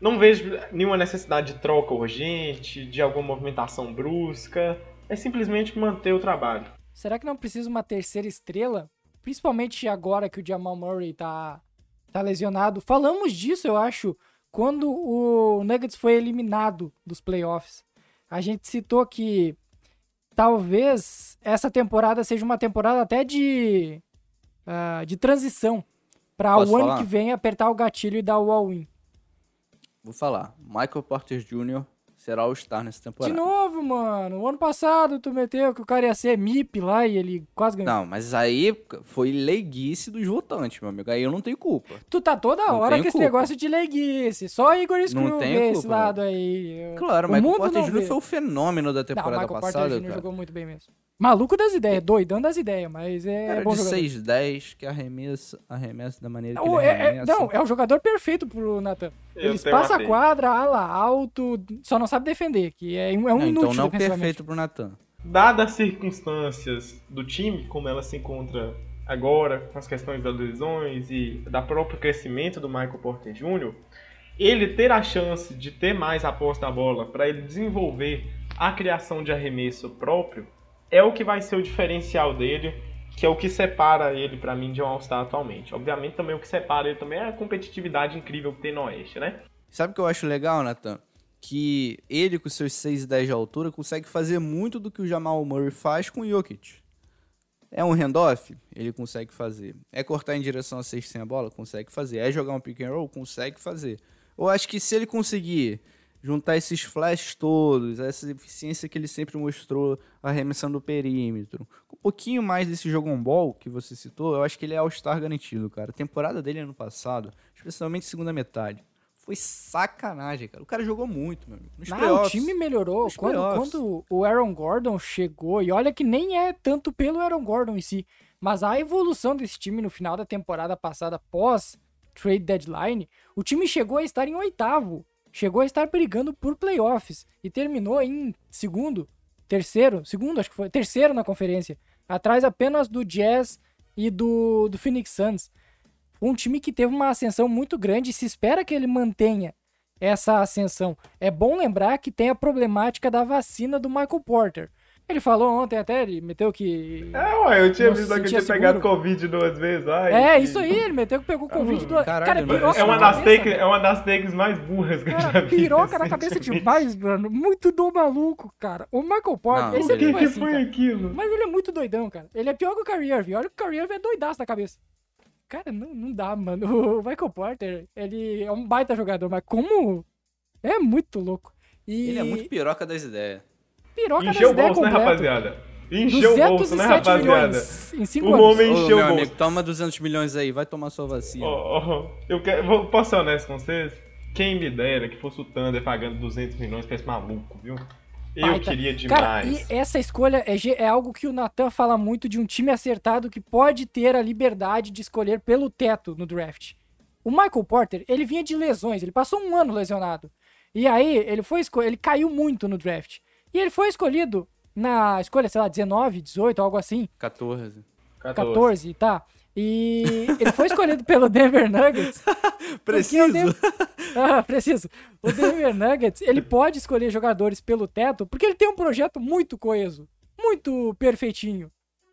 não vejo nenhuma necessidade de troca urgente, de alguma movimentação brusca. É simplesmente manter o trabalho. Será que não precisa uma terceira estrela? Principalmente agora que o Jamal Murray tá, tá lesionado. Falamos disso, eu acho, quando o Nuggets foi eliminado dos playoffs. A gente citou que talvez essa temporada seja uma temporada até de, uh, de transição para o ano que vem apertar o gatilho e dar o all-in. Vou falar. Michael Porter Jr será o Star nessa temporada. De novo, mano. O ano passado tu meteu que o cara ia ser MIP lá e ele quase ganhou. Não, mas aí foi leiguice dos votantes, meu amigo. Aí eu não tenho culpa. Tu tá toda não hora com esse negócio de leiguice. Só Igor Screw vê esse lado aí. Claro, mas o Porter Jr. foi o fenômeno da temporada não, Michael passada. Porter Jr. jogou muito bem mesmo. Maluco das ideias, doidão das ideias, mas é cara, bom de jogador. 6-10, que arremessa, arremessa da maneira que não, ele é, é, Não, é o jogador perfeito pro Nathan. Ele passa a quadra, ala alto, só não sabe defender, que é, é um não, inútil Então não perfeito pro Nathan. Dadas as circunstâncias do time, como ela se encontra agora, com as questões das lesões e da próprio crescimento do Michael Porter Jr., ele ter a chance de ter mais a posse da bola para ele desenvolver a criação de arremesso próprio é o que vai ser o diferencial dele, que é o que separa ele para mim de um All-Star atualmente. Obviamente também o que separa ele também é a competitividade incrível que tem no Oeste, né? Sabe o que eu acho legal, Nathan? Que ele, com seus 6,10 de altura, consegue fazer muito do que o Jamal Murray faz com o Jokic. É um handoff? Ele consegue fazer. É cortar em direção a 6 sem a bola? Consegue fazer. É jogar um pick and roll? Consegue fazer. Eu acho que se ele conseguir juntar esses flashes todos, essa eficiência que ele sempre mostrou arremessando o perímetro, com um pouquinho mais desse jogo on ball que você citou, eu acho que ele é All-Star garantido, cara. A temporada dele ano passado, especialmente segunda metade, foi sacanagem, cara. O cara jogou muito, meu amigo. Nos Não, o time melhorou. Quando, quando o Aaron Gordon chegou, e olha que nem é tanto pelo Aaron Gordon em si, mas a evolução desse time no final da temporada passada, pós trade deadline, o time chegou a estar em oitavo. Chegou a estar brigando por playoffs e terminou em segundo, terceiro, segundo, acho que foi, terceiro na conferência, atrás apenas do Jazz e do, do Phoenix Suns um time que teve uma ascensão muito grande e se espera que ele mantenha essa ascensão. É bom lembrar que tem a problemática da vacina do Michael Porter. Ele falou ontem até, ele meteu que. É, ué, eu tinha visto que ele tinha seguro. pegado Covid duas vezes. Ai, é, que... isso aí, ele meteu que pegou Covid duas vezes. Cara, piroca é uma, das takes, é uma das takes mais burras que cara, eu já vi. Piroca na cabeça demais, mano. Muito do maluco, cara. O Michael Porter. Esse o que, que assim, foi cara. aquilo? Mas ele é muito doidão, cara. Ele é pior que o Kyrie Irving. Olha que o Kyrie Irving é doidaço na cabeça. Cara, não, não dá, mano. O Michael Porter, ele é um baita jogador, mas como. É muito louco. E... Ele é muito piroca das ideias. Piroca Encheu das ideias, bolso, né, rapaziada? Encheu o bolso, né, rapaziada? Em 5 o anos. homem encheu o bolso. Amigo, toma 200 milhões aí, vai tomar sua vacina. Oh, oh, eu quero, vou, posso ser honesto com vocês? Quem me dera que fosse o Thunder pagando 200 milhões pra esse maluco, viu? Eu Baita. queria demais. Cara, e essa escolha é, é algo que o Nathan fala muito de um time acertado que pode ter a liberdade de escolher pelo teto no draft. O Michael Porter, ele vinha de lesões, ele passou um ano lesionado. E aí, ele foi ele caiu muito no draft. E ele foi escolhido na escolha, sei lá, 19, 18, algo assim. 14. 14, 14 tá. E ele foi escolhido pelo Denver Nuggets. preciso. Denver... Ah, preciso. O Denver Nuggets, ele pode escolher jogadores pelo teto porque ele tem um projeto muito coeso, muito perfeitinho.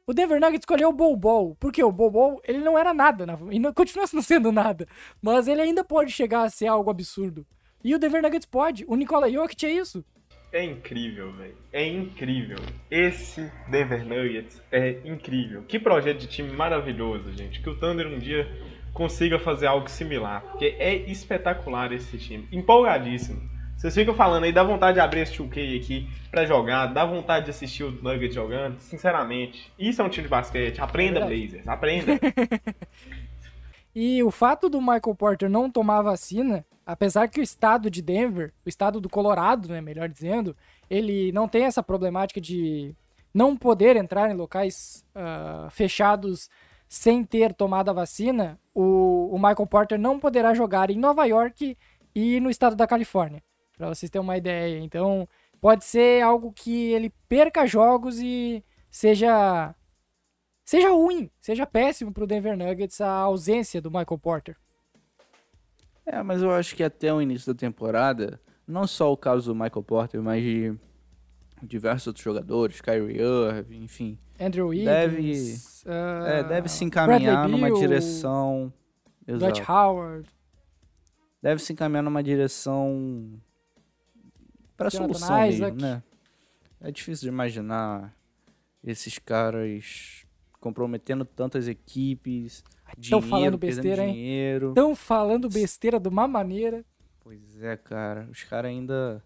O Denver Nuggets escolheu o Bol porque o Bol ele não era nada, e não, continua não sendo nada, mas ele ainda pode chegar a ser algo absurdo. E o Denver Nuggets pode. O Nikola Jokic é isso. É incrível, velho. É incrível. Esse Denver Nuggets é incrível. Que projeto de time maravilhoso, gente. Que o Thunder um dia consiga fazer algo similar. Porque é espetacular esse time. Empolgadíssimo. Vocês ficam falando aí, dá vontade de abrir esse 2K aqui pra jogar, dá vontade de assistir o Nuggets jogando. Sinceramente, isso é um time de basquete. Aprenda, é Blazers. Aprenda. e o fato do Michael Porter não tomar vacina apesar que o estado de Denver, o estado do Colorado, né, melhor dizendo, ele não tem essa problemática de não poder entrar em locais uh, fechados sem ter tomado a vacina, o, o, Michael Porter não poderá jogar em Nova York e no estado da Califórnia, para vocês terem uma ideia. Então, pode ser algo que ele perca jogos e seja seja ruim, seja péssimo para o Denver Nuggets a ausência do Michael Porter. É, mas eu acho que até o início da temporada, não só o caso do Michael Porter, mas de diversos outros jogadores, Kyrie Irving, enfim. Andrew Wiggins. Deve, uh, é, deve se encaminhar numa Bill, direção... Dutch Howard. Deve se encaminhar numa direção para solução Isaac. mesmo, né? É difícil de imaginar esses caras comprometendo tantas equipes, Estão falando besteira, hein? Estão falando besteira de uma maneira. Pois é, cara. Os caras ainda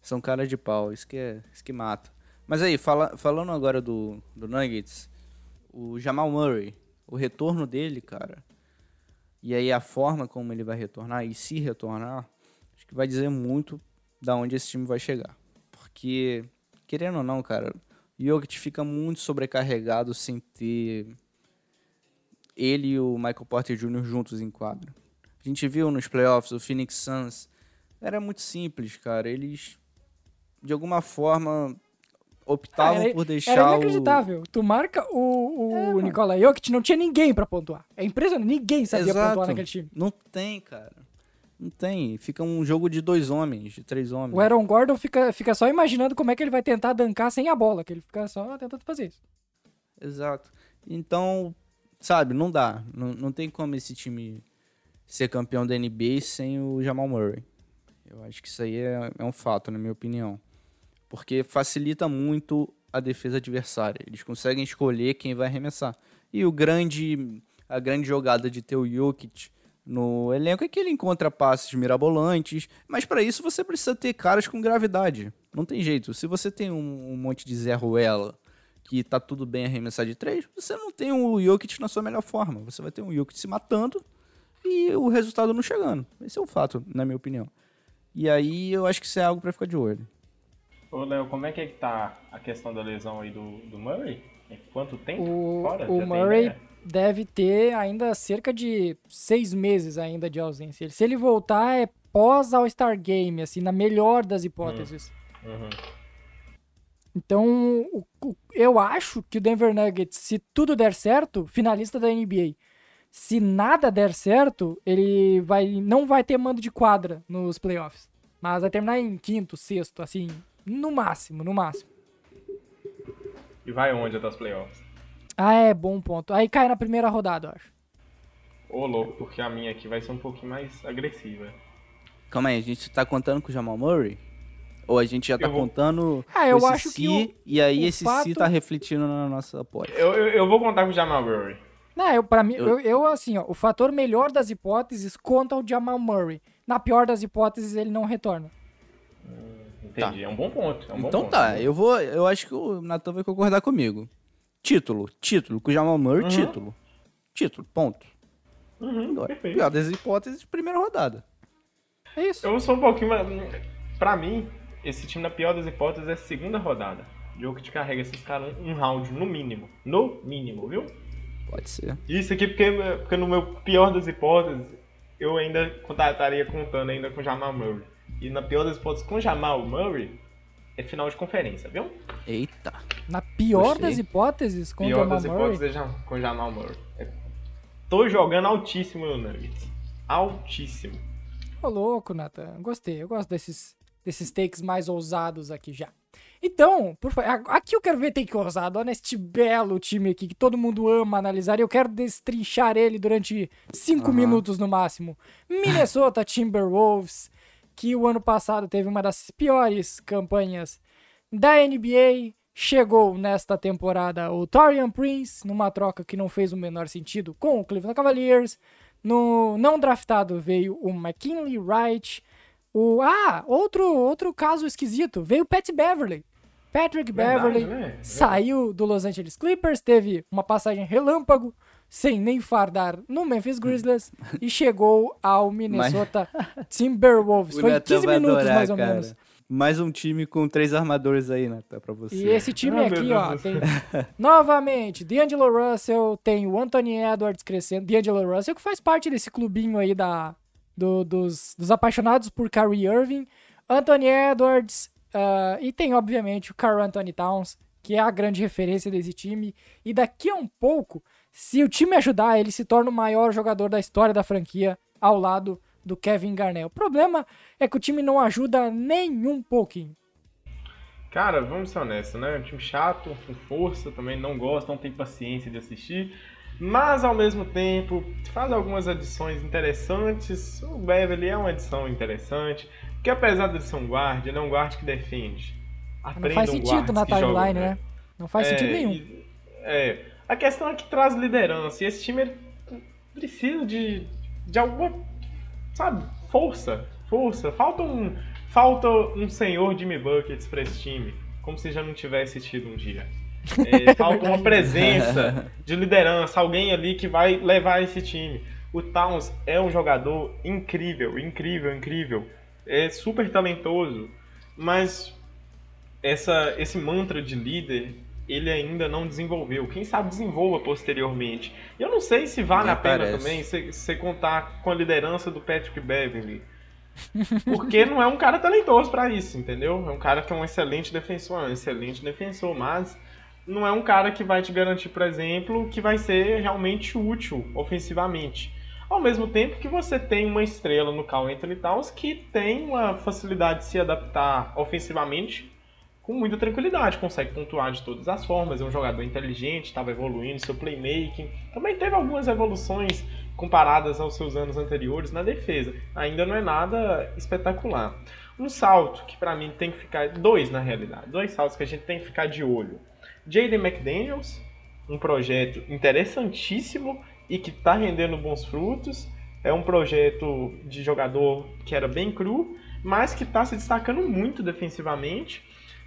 são cara de pau. Isso que, é, isso que mata. Mas aí, fala, falando agora do, do Nuggets, o Jamal Murray, o retorno dele, cara. E aí a forma como ele vai retornar e se retornar, acho que vai dizer muito da onde esse time vai chegar. Porque, querendo ou não, cara, o Jokic fica muito sobrecarregado sem ter ele e o Michael Porter Jr. juntos em quadro. A gente viu nos playoffs o Phoenix Suns. Era muito simples, cara. Eles, de alguma forma, optavam era, por deixar Era inacreditável. O... Tu marca o, o é, Nikola Jokic, não tinha ninguém para pontuar. É impressionante. Ninguém sabia Exato. pontuar naquele time. Não tem, cara. Não tem. Fica um jogo de dois homens, de três homens. O Aaron Gordon fica, fica só imaginando como é que ele vai tentar dancar sem a bola, que ele fica só tentando fazer isso. Exato. Então, Sabe, não dá. Não, não tem como esse time ser campeão da NBA sem o Jamal Murray. Eu acho que isso aí é, é um fato, na minha opinião. Porque facilita muito a defesa adversária. Eles conseguem escolher quem vai arremessar. E o grande, a grande jogada de ter o Jokic no elenco é que ele encontra passes mirabolantes, mas para isso você precisa ter caras com gravidade. Não tem jeito. Se você tem um, um monte de Zé Ruela que tá tudo bem arremessar de três, você não tem o Jokic na sua melhor forma. Você vai ter um Jokic se matando e o resultado não chegando. Esse é o fato, na minha opinião. E aí eu acho que isso é algo para ficar de olho. Ô, Léo, como é que, é que tá a questão da lesão aí do, do Murray? Quanto tempo O, fora? o Já tem Murray ideia? deve ter ainda cerca de seis meses ainda de ausência. Se ele voltar, é pós All-Star Game, assim, na melhor das hipóteses. Uhum. Então, eu acho que o Denver Nuggets, se tudo der certo, finalista da NBA. Se nada der certo, ele vai, não vai ter mando de quadra nos playoffs. Mas vai terminar em quinto, sexto, assim, no máximo, no máximo. E vai onde até os playoffs? Ah, é, bom ponto. Aí cai na primeira rodada, eu acho. Ô, louco, porque a minha aqui vai ser um pouquinho mais agressiva. Calma aí, a gente tá contando com o Jamal Murray? Ou a gente já tá Eu vou- contando Ah, eu acho que si, o- e aí esse fato- si tá refletindo na nossa aposta. Eu, eu, eu vou contar com o Jamal Murray. Não, eu, pra mim, Eu- eu, eu, assim, ó, o fator melhor das hipóteses conta o Jamal Murray. Na pior das hipóteses, ele não retorna. Entendi, é um bom ponto. É um bom Então ponto. tá, eu vou. Eu acho que o Natan vai concordar comigo. Título, título, com o Jamal Murray, Uhum. título. Título, ponto. Uhum, Agora, pior das hipóteses, primeira rodada. É isso. Eu sou um pouquinho mais. Pra mim, esse time, na pior das hipóteses, é segunda rodada. Jogo que te carrega esses caras um round, no mínimo. No mínimo, viu? Pode ser. Isso aqui porque, porque no meu pior das hipóteses, eu ainda estaria contando ainda com o Jamal Murray. E na pior das hipóteses, com o Jamal Murray, é final de conferência, viu? Eita. Na pior Gostei. das hipóteses, com o pior Jamal das Murray, hipóteses é com o Jamal Murray. É- Tô jogando altíssimo no Nuggets. Altíssimo. Ô, louco, Nathan. Gostei. Eu gosto desses, desses takes mais ousados aqui já. Então, por favor, aqui eu quero ver take ousado. Olha este belo time aqui que todo mundo ama analisar. E eu quero destrinchar ele durante cinco Aham. minutos no máximo. Minnesota Timberwolves, que o ano passado teve uma das piores campanhas da NBA. Chegou nesta temporada o Torian Prince, numa troca que não fez o menor sentido com o Cleveland Cavaliers. No não draftado veio o McKinley Wright. O, ah, outro, outro caso esquisito. Veio o Pat Beverly. Patrick Verdade, Beverly né? saiu do Los Angeles Clippers, teve uma passagem relâmpago, sem nem fardar no Memphis Grizzlies e chegou ao Minnesota Timberwolves. O Foi Natan 15 vai minutos adorar, mais ou cara. menos. Mais um time com três armadores aí, Natan, pra você. E esse time Ah, aqui, ó, tem novamente D'Angelo Russell, tem o Anthony Edwards crescendo. D'Angelo Russell que faz parte desse clubinho aí da, do- dos, dos apaixonados por Kyrie Irving. Anthony Edwards ah, e tem, obviamente, o Carl Anthony Towns, que é a grande referência desse time. E daqui a um pouco, se o time ajudar, ele se torna o maior jogador da história da franquia ao lado do Kevin Garnett. O problema é que o time não ajuda nem um pouquinho. Cara, vamos ser honestos, né? Um time chato, com força, também não gosta, não tem paciência de assistir. Mas ao mesmo tempo, faz algumas adições interessantes. O Beverly é uma adição interessante. Porque apesar de ser um guarda, ele é um guarda que defende. Não Aprendam faz sentido guards na timeline, né? Não faz É, sentido nenhum. é. A questão é que traz liderança. E esse time precisa de, de alguma, sabe, força. Força. Falta um, falta um senhor Jimmy Buckets pra esse time. Como se já não tivesse tido um dia. É, falta uma presença de liderança. Alguém ali que vai levar esse time. O Towns é um jogador incrível, incrível, incrível. É super talentoso. Mas essa, esse mantra de líder ele ainda não desenvolveu. Quem sabe desenvolva posteriormente. Eu não sei se vale a pena também você contar com a liderança do Patrick Beverly. Porque não é um cara talentoso pra isso, entendeu? É um cara que é um excelente defensor, é um excelente defensor, mas não é um cara que vai te garantir, por exemplo, que vai ser realmente útil ofensivamente. Ao mesmo tempo que você tem uma estrela no Carl Anthony Towns que tem uma facilidade de se adaptar ofensivamente com muita tranquilidade, consegue pontuar de todas as formas, é um jogador inteligente, estava evoluindo seu playmaking. Também teve algumas evoluções comparadas aos seus anos anteriores na defesa. Ainda não é nada espetacular. Um salto que para mim tem que ficar dois na realidade, dois saltos que a gente tem que ficar de olho. Jaden McDaniels, um projeto interessantíssimo e que está rendendo bons frutos. É um projeto de jogador que era bem cru, mas que está se destacando muito defensivamente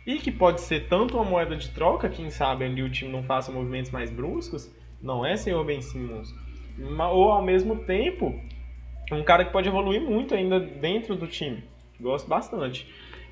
e que pode ser tanto uma moeda de troca, quem sabe ali o time não faça movimentos mais bruscos, não é senhor Ben Simmons, ou ao mesmo tempo um cara que pode evoluir muito ainda dentro do time. Gosto bastante.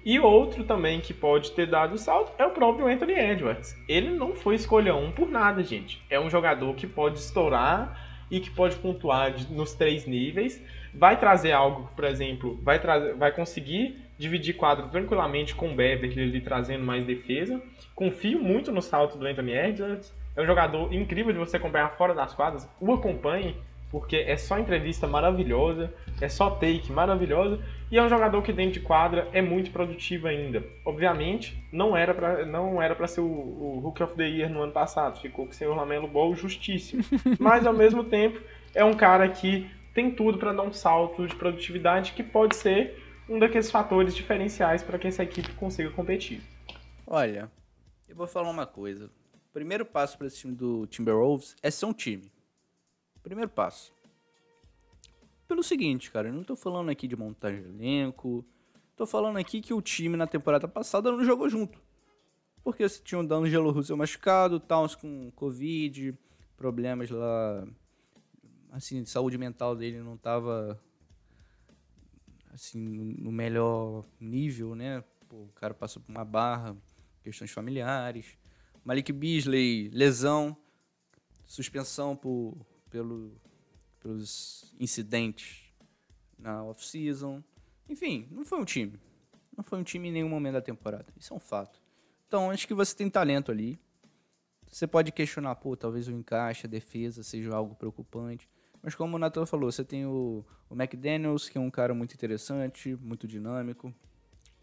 E outro também que pode ter dado o salto é o próprio Anthony Edwards. Ele não foi escolha um por nada, gente. É um jogador que pode estourar e que pode pontuar nos três níveis. Vai trazer algo, por exemplo, vai, trazer, vai conseguir dividir quadro tranquilamente com o Beverly ali trazendo mais defesa. Confio muito no salto do Anthony Edwards. É um jogador incrível de você acompanhar fora das quadras. O acompanhe, porque é só entrevista maravilhosa, é só take maravilhosa. E é um jogador que dentro de quadra é muito produtivo ainda. Obviamente, não era para não era para ser o, o Rookie of the Year no ano passado. Ficou com o senhor Lamelo Ball justíssimo. Mas ao mesmo tempo, é um cara que tem tudo para dar um salto de produtividade que pode ser um daqueles fatores diferenciais para que essa equipe consiga competir. Olha, eu vou falar uma coisa. O primeiro passo para esse time do Timberwolves é ser um time. Primeiro passo. Pelo seguinte, cara, eu não tô falando aqui de montagem de elenco. Tô falando aqui que o time na temporada passada não jogou junto. Porque você tinha o D'Angelo Russell machucado, Towns com Covid, problemas lá. Assim, saúde mental dele não tava assim, no melhor nível, né? Pô, o cara passou por uma barra, questões familiares. Malik Beasley, lesão, suspensão por, pelo, pelos incidentes na off-season. Enfim, não foi um time. Não foi um time em nenhum momento da temporada. Isso é um fato. Então, acho que você tem talento ali. Você pode questionar, pô, talvez o encaixe, a defesa seja algo preocupante. Mas como o Nathan falou, você tem o, o McDaniels, que é um cara muito interessante, muito dinâmico.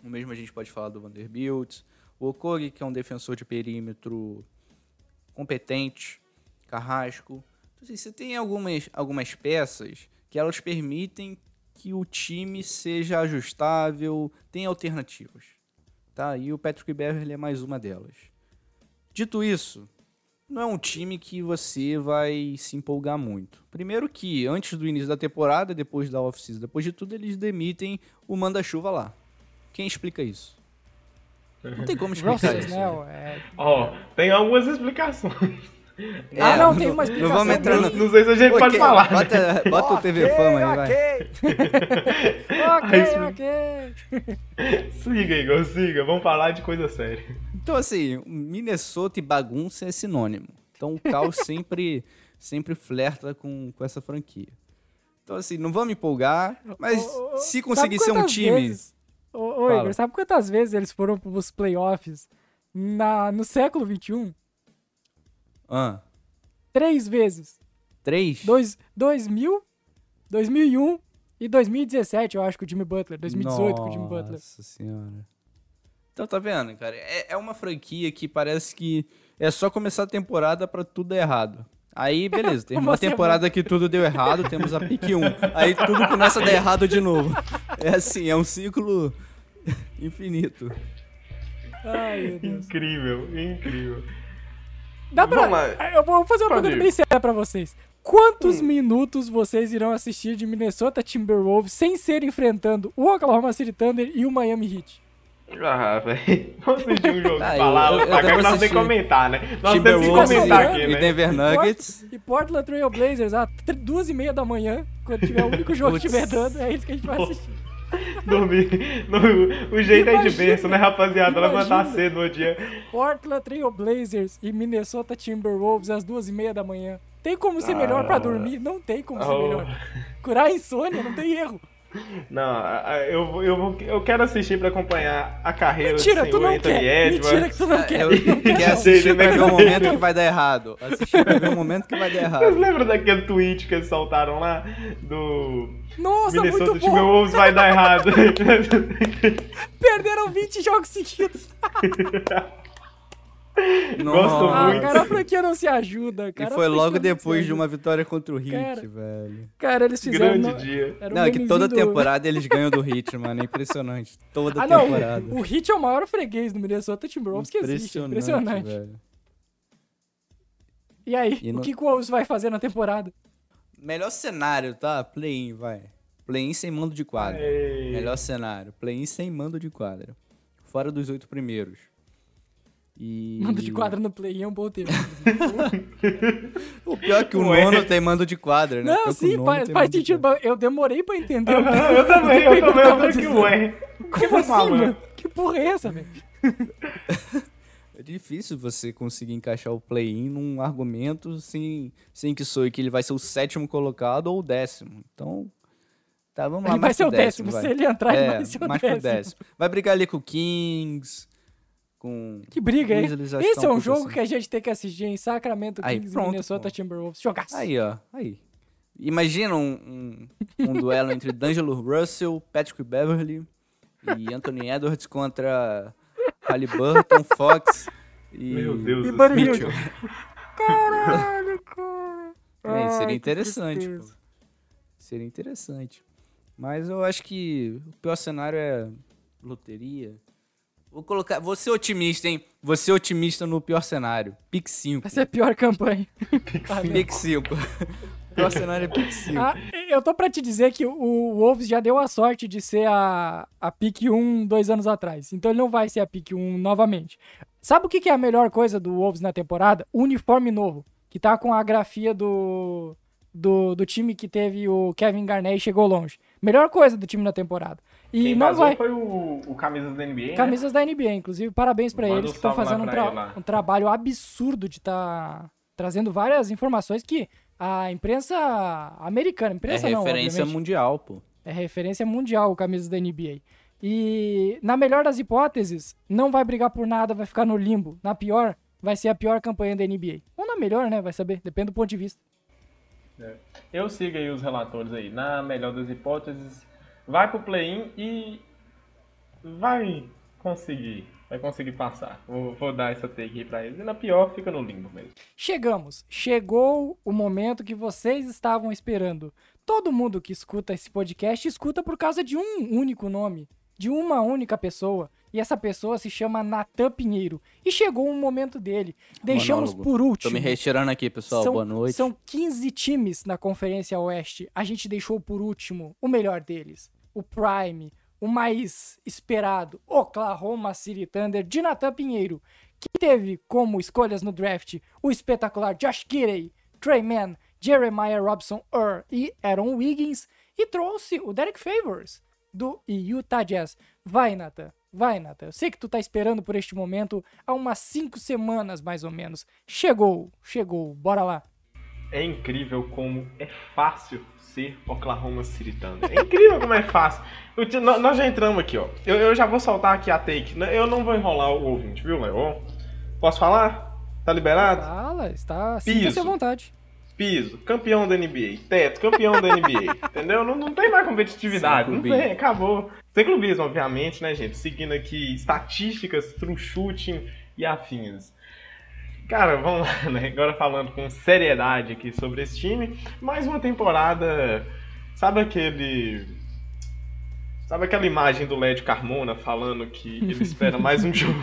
O mesmo a gente pode falar do Vanderbilt. O Okogi, que é um defensor de perímetro competente. Carrasco. Assim, você tem algumas, algumas peças que elas permitem que o time seja ajustável, tem alternativas. Tá? E o Patrick Beverly é mais uma delas. Dito isso, não é um time que você vai se empolgar muito. Primeiro que, antes do início da temporada, depois da off-season, depois de tudo, eles demitem o manda-chuva lá. Quem explica isso? Não tem como explicar isso. Né? É... Ó, tem algumas explicações. É, ah, não, tem uma explicação. Não vamos entrar no... Não sei se a gente pode falar. Bota, bota o TV Fama aí, vai. ok, ok. siga, Igor, siga. Vamos falar de coisa séria. Então, assim, Minnesota e bagunça é sinônimo. Então, o caos sempre, sempre flerta com, com essa franquia. Então, assim, não vamos empolgar, mas ô, ô, se conseguir ser um time. Vezes, ô, ô Igor, sabe quantas vezes eles foram para os playoffs na, no século XXI? Ah. Três vezes. Três? Dois, 2000, 2001 e 2017, eu acho, com o Jimmy Butler. 2018 Nossa com o Jimmy Butler. Nossa senhora. Então tá vendo, cara? É, é uma franquia que parece que é só começar a temporada para tudo dar errado. Aí, beleza, tem uma temporada que tudo deu errado, temos a pique 1. Aí tudo começa a dar errado de novo. É assim, é um ciclo infinito. Ai, meu Deus. Incrível, incrível. Dá pra... Eu vou fazer uma Pode pergunta ir. bem séria pra vocês. Quantos hum. minutos vocês irão assistir de Minnesota Timberwolves sem ser enfrentando o Oklahoma City Thunder e o Miami Heat? Ah, velho. Vamos assistir um jogo ah, que nós temos que comentar, né? Nós temos que comentar aqui, né? E Denver Nuggets. E Portland Trail Blazers, às duas e meia da manhã, quando tiver o único jogo que estiver dando, é isso que a gente vai assistir. Dormir. No, o jeito Imagina, é de berço, né, rapaziada? Levantar cedo no dia. Portland Trail Blazers e Minnesota Timberwolves às duas e meia da manhã. Tem como ser ah, melhor pra dormir? Não tem como oh. ser melhor. Curar a insônia, não tem erro. Não, eu, eu, eu quero assistir pra acompanhar a carreira Mentira, do senhor Anthony quer. Edwards. Mentira que tu não quer. Eu, Não quer, assistir pra ver o momento que vai dar errado. Assistir pra ver o momento que vai dar Vocês errado. lembram daquele tweet que eles soltaram lá? Do Nossa, Minnesota muito bom. Timberwolves vai dar errado. Perderam 20 jogos seguidos. Gosto Ah, muito. cara, a franquia não se ajuda, E cara. a foi logo depois de uma vitória contra o Heat, Cara, velho. Cara, eles fizeram... Grande no- dia. Era um Não, é que toda do- temporada eles ganham do Heat, mano. É impressionante. Toda Ah, não. temporada. O Heat é o maior freguês do Minnesota Timberwolves que existe. Impressionante. velho. E aí, E o no- que, que o Wolves vai fazer na temporada? Melhor cenário, tá? Play-in, vai. Play-in sem mando de quadra. Ei. Melhor cenário. Play-in sem mando de quadra. Fora dos oito primeiros. E... Mando de quadra no play é um bom termo. O pior é que o Ué. nono tem mando de quadra, né? Não, sim, faz, faz sentido. Eu demorei pra entender. o que- Eu também, eu também. Eu falei que ué. Como assim, mano? Que porra é essa, velho? É difícil você conseguir encaixar o play-in num argumento sem, sem que soe que ele vai ser o sétimo colocado ou o décimo. Então, tá, vamos lá. Ele vai ser o décimo. vai. Se ele entrar, ele É, vai ser o décimo. décimo. Vai brigar ali com o Kings, com... Que briga, hein? Esse tá é um um jogo assim. que a gente tem que assistir em Sacramento Aí, Kings pronto, Minnesota. Timberwolves. Jogaço. Aí, ó. Aí. Imagina um, um, um duelo entre D'Angelo Russell, Patrick Beverly e Anthony Edwards contra Halliburton, Fox e... Meu Deus E Buddy. Hield. Caralho, cara. É, seria interessante, pô. Seria interessante. Mas eu acho que o pior cenário é loteria. Vou colocar. Vou ser otimista, hein? Vou ser otimista no pior cenário. Pick 5. Vai ser a pior campanha. Pick 5. Pior cenário é 5. Ah, eu tô pra te dizer que o Wolves já deu a sorte de ser a, a pick 1 dois anos atrás. Então ele não vai ser a pick 1 novamente. Sabe o que, que é a melhor coisa do Wolves na temporada? O uniforme novo. Que tá com a grafia do, do, do time que teve o Kevin Garnett e chegou longe. Melhor coisa do time na temporada. E Quem não vai. foi o, o Camisas da NBA, né? Camisas da NBA, inclusive, parabéns pra Manda eles que estão fazendo um, tra- um trabalho absurdo de estar trazendo várias informações que a imprensa americana, É imprensa não, referência obviamente, mundial, pô. é referência mundial o Camisas da NBA. E na melhor das hipóteses, não vai brigar por nada, vai ficar no limbo. Na pior, vai ser a pior campanha da NBA. Ou na melhor, né? Vai saber, depende do ponto de vista. Eu sigo aí os relatores aí. Na melhor das hipóteses, vai pro play-in e vai conseguir. Vai conseguir passar. Vou, vou dar essa take aí pra eles. E na pior, fica no limbo mesmo. Chegamos. Chegou o momento que vocês estavam esperando. Todo mundo que escuta esse podcast escuta por causa de um único nome, de uma única pessoa. E essa pessoa se chama Natan Pinheiro. E chegou o momento dele. Deixamos Monólogo. por Tô último. me retirando aqui, pessoal. são, Boa noite. São 15 times na Conferência Oeste. A gente deixou por último o melhor deles. O Prime, o mais esperado, Oklahoma City Thunder de Natan Pinheiro, que teve como escolhas no draft o espetacular Josh Giddey, Trey Mann, Jeremiah Robson Earl e Aaron Wiggins, e trouxe o Derek Favors do Utah Jazz. Vai, Nathan. Vai, Nathan. Eu sei que tu tá esperando por este momento há umas 5 semanas, mais ou menos. Chegou, chegou. Bora lá. É incrível como é fácil ser Oklahoma City Thunder. É incrível como é fácil. Eu nós já entramos aqui, ó. Eu, eu já vou soltar aqui a take. né? Eu não vou enrolar o ouvinte, viu, Léo? Posso falar? Tá liberado? Fala, está. Sinta-se à Piso. vontade. Piso, campeão da NBA. Teto, campeão da NBA. entendeu? Não, não tem mais competitividade. Sem Não clubismo. tem, acabou. Sem clubismo, obviamente, né, gente? Seguindo aqui estatísticas, true shooting e afins. Cara, vamos lá, né? Agora falando com seriedade aqui sobre esse time. Mais uma temporada. Sabe aquele. Sabe aquela imagem do Led Carmona falando que ele espera mais um jogo?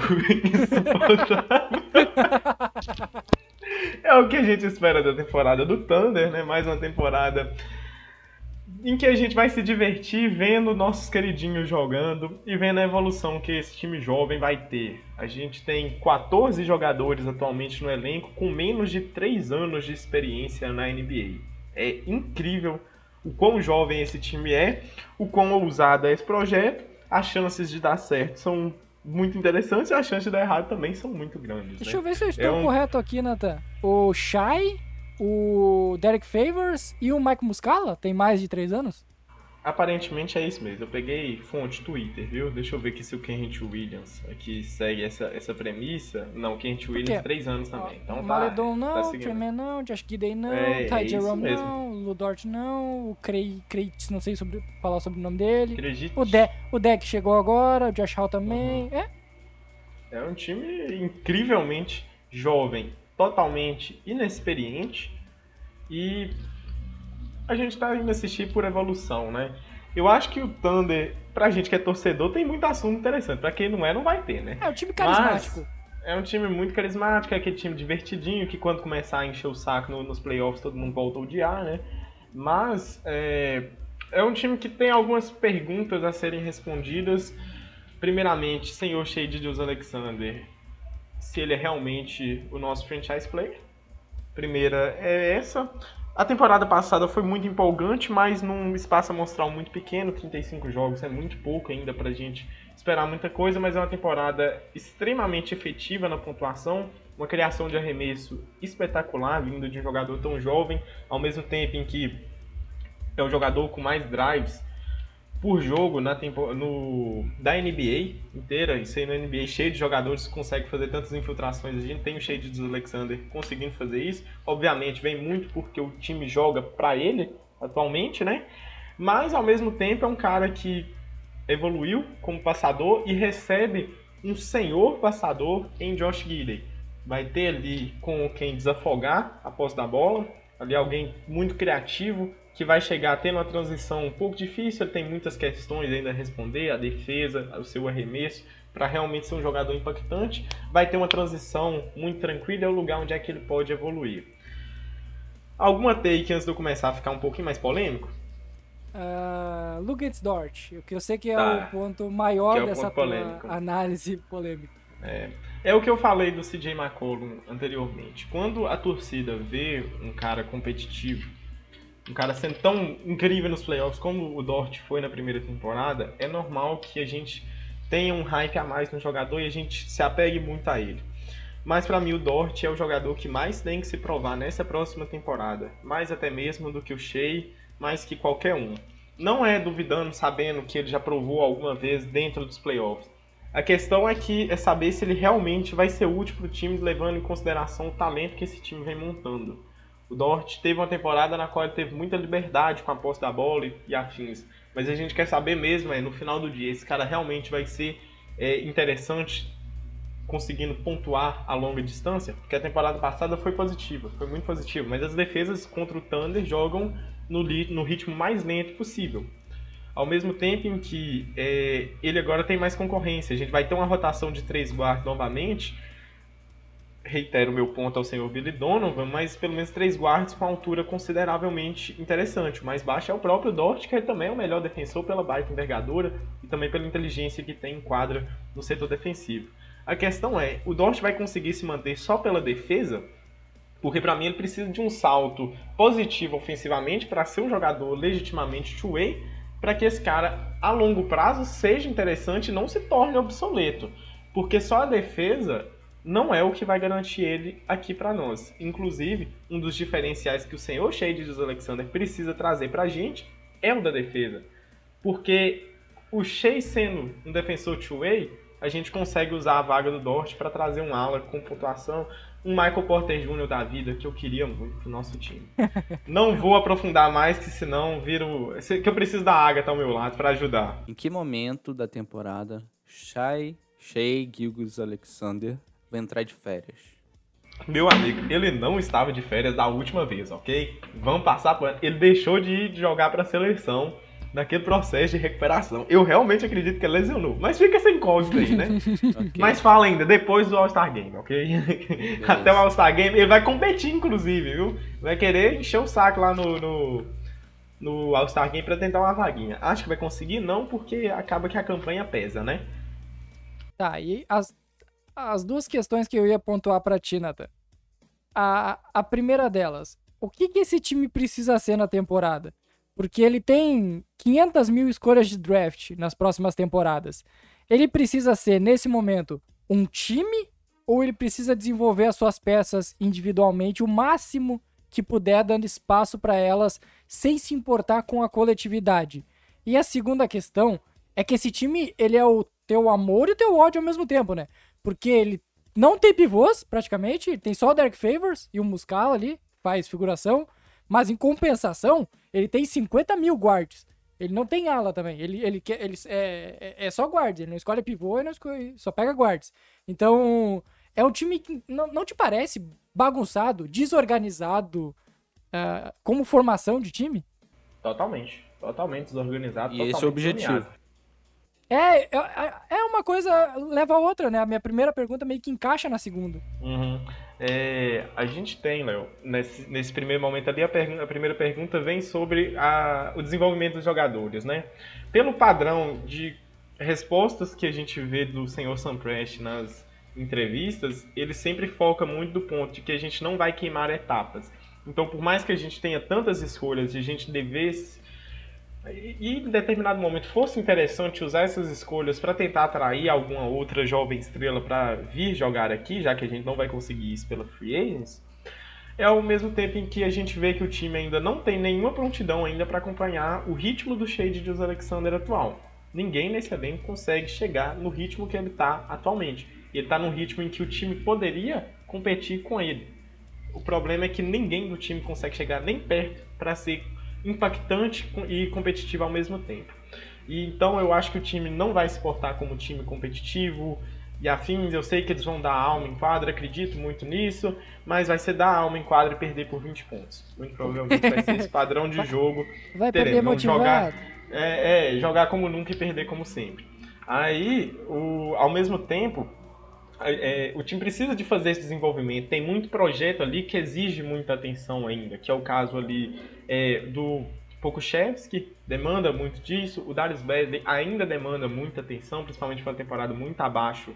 É o que a gente espera da temporada do Thunder, né? Mais uma temporada em que a gente vai se divertir vendo nossos queridinhos jogando e vendo a evolução que esse time jovem vai ter. A gente tem 14 jogadores atualmente no elenco com menos de 3 anos de experiência na NBA. É incrível o quão jovem esse time é, o quão ousado é esse projeto. As chances de dar certo são muito interessantes e as chances de dar errado também são muito grandes. Deixa né? eu ver se eu estou É um- correto aqui, Nathan. O Shai, o Derek Favors e o Mike Muscala tem mais de 3 anos? Aparentemente é isso mesmo. Eu peguei fonte Twitter, viu? Deixa eu ver aqui se o Kent Williams aqui segue essa, essa premissa. Não, Kent Williams, três anos também. Então, tá, Maledon não, tá Freeman não, Josh Gidey não, É, Ty é Jerome mesmo. não, Ludort não, o Creights, não sei sobre, falar sobre o nome dele. O, De, o Deck chegou agora, o Josh Hall também. Uhum. É, É um time incrivelmente jovem, totalmente inexperiente e a gente tá indo assistir por evolução, né? Eu acho que o Thunder, pra gente que é torcedor, tem muito assunto interessante. Pra quem não é, não vai ter, né? é um time carismático. É um time muito carismático, é aquele time divertidinho que quando começar a encher o saco no- nos playoffs todo mundo volta a odiar, né? Mas é, é um time que tem algumas perguntas a serem respondidas. Primeiramente, senhor Shade Jules Alexander, se ele é realmente o nosso franchise player. Primeira é essa. A temporada passada foi muito empolgante, mas num espaço amostral muito pequeno, 35 jogos é muito pouco ainda pra gente esperar muita coisa, mas é uma temporada extremamente efetiva na pontuação, uma criação de arremesso espetacular, vindo de um jogador tão jovem, ao mesmo tempo em que é o jogador com mais drives por jogo na tempo, no, da NBA inteira, isso aí na NBA cheio de jogadores que conseguem fazer tantas infiltrações, a gente tem o Shade dos Alexander conseguindo fazer isso, obviamente vem muito porque o time joga pra ele atualmente, né? Mas ao mesmo tempo é um cara que evoluiu como passador e recebe um senhor passador em Josh Gidey. Vai ter ali com quem desafogar a posse da bola, ali alguém muito criativo que vai chegar tendo uma transição um pouco difícil, ele tem muitas questões ainda a responder, a defesa, o seu arremesso, para realmente ser um jogador impactante. Vai ter uma transição muito tranquila, é o lugar onde é que ele pode evoluir. Alguma take antes de eu começar a ficar um pouquinho mais polêmico? Uh, Lugens Dort, o que eu sei que é Tá. o ponto maior é o dessa ponto polêmico. análise polêmica. É o que eu falei do CJ McCollum anteriormente. Quando a torcida vê um cara competitivo, um cara sendo tão incrível nos playoffs como o Dort foi na primeira temporada, é normal que a gente tenha um hype a mais no jogador e a gente se apegue muito a ele. Mas pra mim o Dort é o jogador que mais tem que se provar nessa próxima temporada, mais até mesmo do que o Shea, mais que qualquer um. Não é duvidando, sabendo que ele já provou alguma vez dentro dos playoffs. A questão é que é saber se ele realmente vai ser útil para o time, levando em consideração o talento que esse time vem montando. O Dort teve uma temporada na qual ele teve muita liberdade com a posse da bola e, e afins. Mas a gente quer saber mesmo, é, no final do dia, esse cara realmente vai ser é, interessante conseguindo pontuar a longa distância? Porque a temporada passada foi positiva, foi muito positiva. Mas as defesas contra o Thunder jogam no, no ritmo mais lento possível ao mesmo tempo em que é, ele agora tem mais concorrência. A gente vai ter uma rotação de três guardas novamente. Reitero meu ponto ao senhor Billy Donovan, mas pelo menos três guardas com altura consideravelmente interessante. O mais baixo é o próprio Dort, que também é o melhor defensor pela baita envergadura e também pela inteligência que tem em quadra no setor defensivo. A questão é, o Dort vai conseguir se manter só pela defesa? Porque para mim ele precisa de um salto positivo ofensivamente para ser um jogador legitimamente two-way para que esse cara a longo prazo seja interessante e não se torne obsoleto. Porque só a defesa não é o que vai garantir ele aqui para nós. Inclusive, um dos diferenciais que o senhor Shade dos Alexander precisa trazer para a gente é o da defesa. Porque o Shea sendo um defensor two-way, a gente consegue usar a vaga do Dort para trazer um ala com pontuação, um Michael Porter Jr. da vida que eu queria muito pro nosso time. Não vou aprofundar mais, que senão viro. que eu preciso da Agatha ao meu lado para ajudar. Em que momento da temporada Shai, Shea Gilgus Alexander vai entrar de férias? Meu amigo, ele não estava de férias da última vez, ok? Vamos passar por. Ele deixou de ir jogar para a seleção naquele processo de recuperação. Eu realmente acredito que ele lesionou. Mas fica essa incógnita aí, né? Ok. Mas fala ainda, depois do All-Star Game, ok? Até o All-Star Game, ele vai competir, inclusive, viu? Vai querer encher o saco lá no, no, no All-Star Game pra tentar uma vaguinha. Acho que vai conseguir, não, porque acaba que a campanha pesa, né? Tá, e as, as duas questões que eu ia pontuar pra ti, Nathan. A, a primeira delas, o que, que esse time precisa ser na temporada? Porque ele tem 500 mil escolhas de draft nas próximas temporadas. Ele precisa ser, nesse momento, um time ou ele precisa desenvolver as suas peças individualmente o máximo que puder, dando espaço para elas, sem se importar com a coletividade? E a segunda questão é que esse time, ele é o teu amor e o teu ódio ao mesmo tempo, né? Porque ele não tem pivôs, praticamente, tem só o Derek Favors e o Muscala ali, faz figuração, mas em compensação, ele tem 50 mil guards. Ele não tem ala também. Ele, ele, ele é, é, é só guards. Ele não escolhe pivô e não escolhe, só pega guards. Então, é um time que não, não te parece bagunçado, desorganizado uh, como formação de time? Totalmente. Totalmente desorganizado. E totalmente esse é o objetivo. É, é uma coisa leva a outra, né? A minha primeira pergunta meio que encaixa na segunda. Uhum. É, a gente tem, Léo, nesse, nesse primeiro momento ali, a, a primeira pergunta vem sobre a, o desenvolvimento dos jogadores, né? Pelo padrão de respostas que a gente vê do senhor Samprest nas entrevistas, ele sempre foca muito do ponto de que a gente não vai queimar etapas. Então, por mais que a gente tenha tantas escolhas e a gente devesse e em determinado momento fosse interessante usar essas escolhas para tentar atrair alguma outra jovem estrela para vir jogar aqui, já que a gente não vai conseguir isso pela Free Agents, é ao mesmo tempo em que a gente vê que o time ainda não tem nenhuma prontidão ainda para acompanhar o ritmo do Shade de Alexander atual. Ninguém nesse elenco consegue chegar no ritmo que ele está atualmente. Ele está num ritmo em que o time poderia competir com ele. O problema é que ninguém do time consegue chegar nem perto para ser impactante e competitivo ao mesmo tempo. E então eu acho que o time não vai se portar como time competitivo e afins. Eu sei que eles vão dar alma em quadra, acredito muito nisso, mas vai ser dar alma em quadra e perder por 20 pontos. Muito provavelmente vai ser esse padrão de jogo. Vai perder motivado. Jogar, é, é, jogar como nunca e perder como sempre. Aí, o, ao mesmo tempo, é, o time precisa de fazer esse desenvolvimento. Tem muito projeto ali que exige muita atenção ainda, que é o caso ali é, do Pokushevski, demanda muito disso. O Darius Basley ainda demanda muita atenção, principalmente para uma temporada muito abaixo,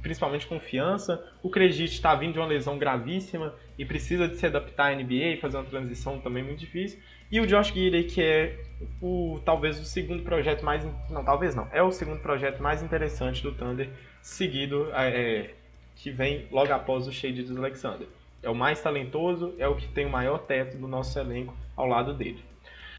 principalmente confiança. O Kredit está vindo de uma lesão gravíssima e precisa de se adaptar à NBA, fazer uma transição também muito difícil. E o Josh Giddey, que é o talvez o segundo projeto mais não talvez não é o segundo projeto mais interessante do Thunder seguido é, que vem logo após o Shade dos Alexander é o mais talentoso é o que tem o maior teto do nosso elenco ao lado dele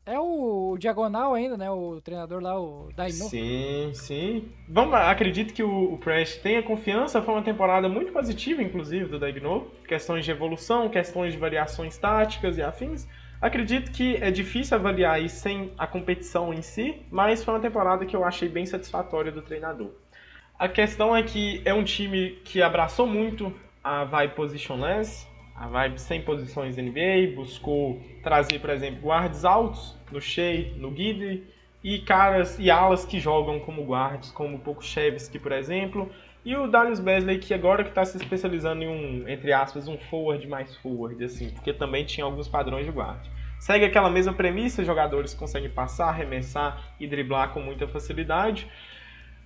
é o diagonal ainda, né? O treinador lá, o Daino. Sim, sim. Vamos, acredito que o, o Prest tenha confiança. Foi uma temporada muito positiva, inclusive, do Daino. Questões de evolução, questões de variações táticas e afins. Acredito que é difícil avaliar isso sem a competição em si, mas foi uma temporada que eu achei bem satisfatória do treinador. A questão é que é um time que abraçou muito a vibe positionless, a vibe sem posições NBA, buscou trazer, por exemplo, guards altos no Shea, no Guide, e caras e alas que jogam como guards, como o Pokushevski, por exemplo, e o Darius Besley, que agora que está se especializando em um, entre aspas, um forward mais forward, assim, porque também tinha alguns padrões de guarda. Segue aquela mesma premissa, jogadores conseguem passar, arremessar e driblar com muita facilidade,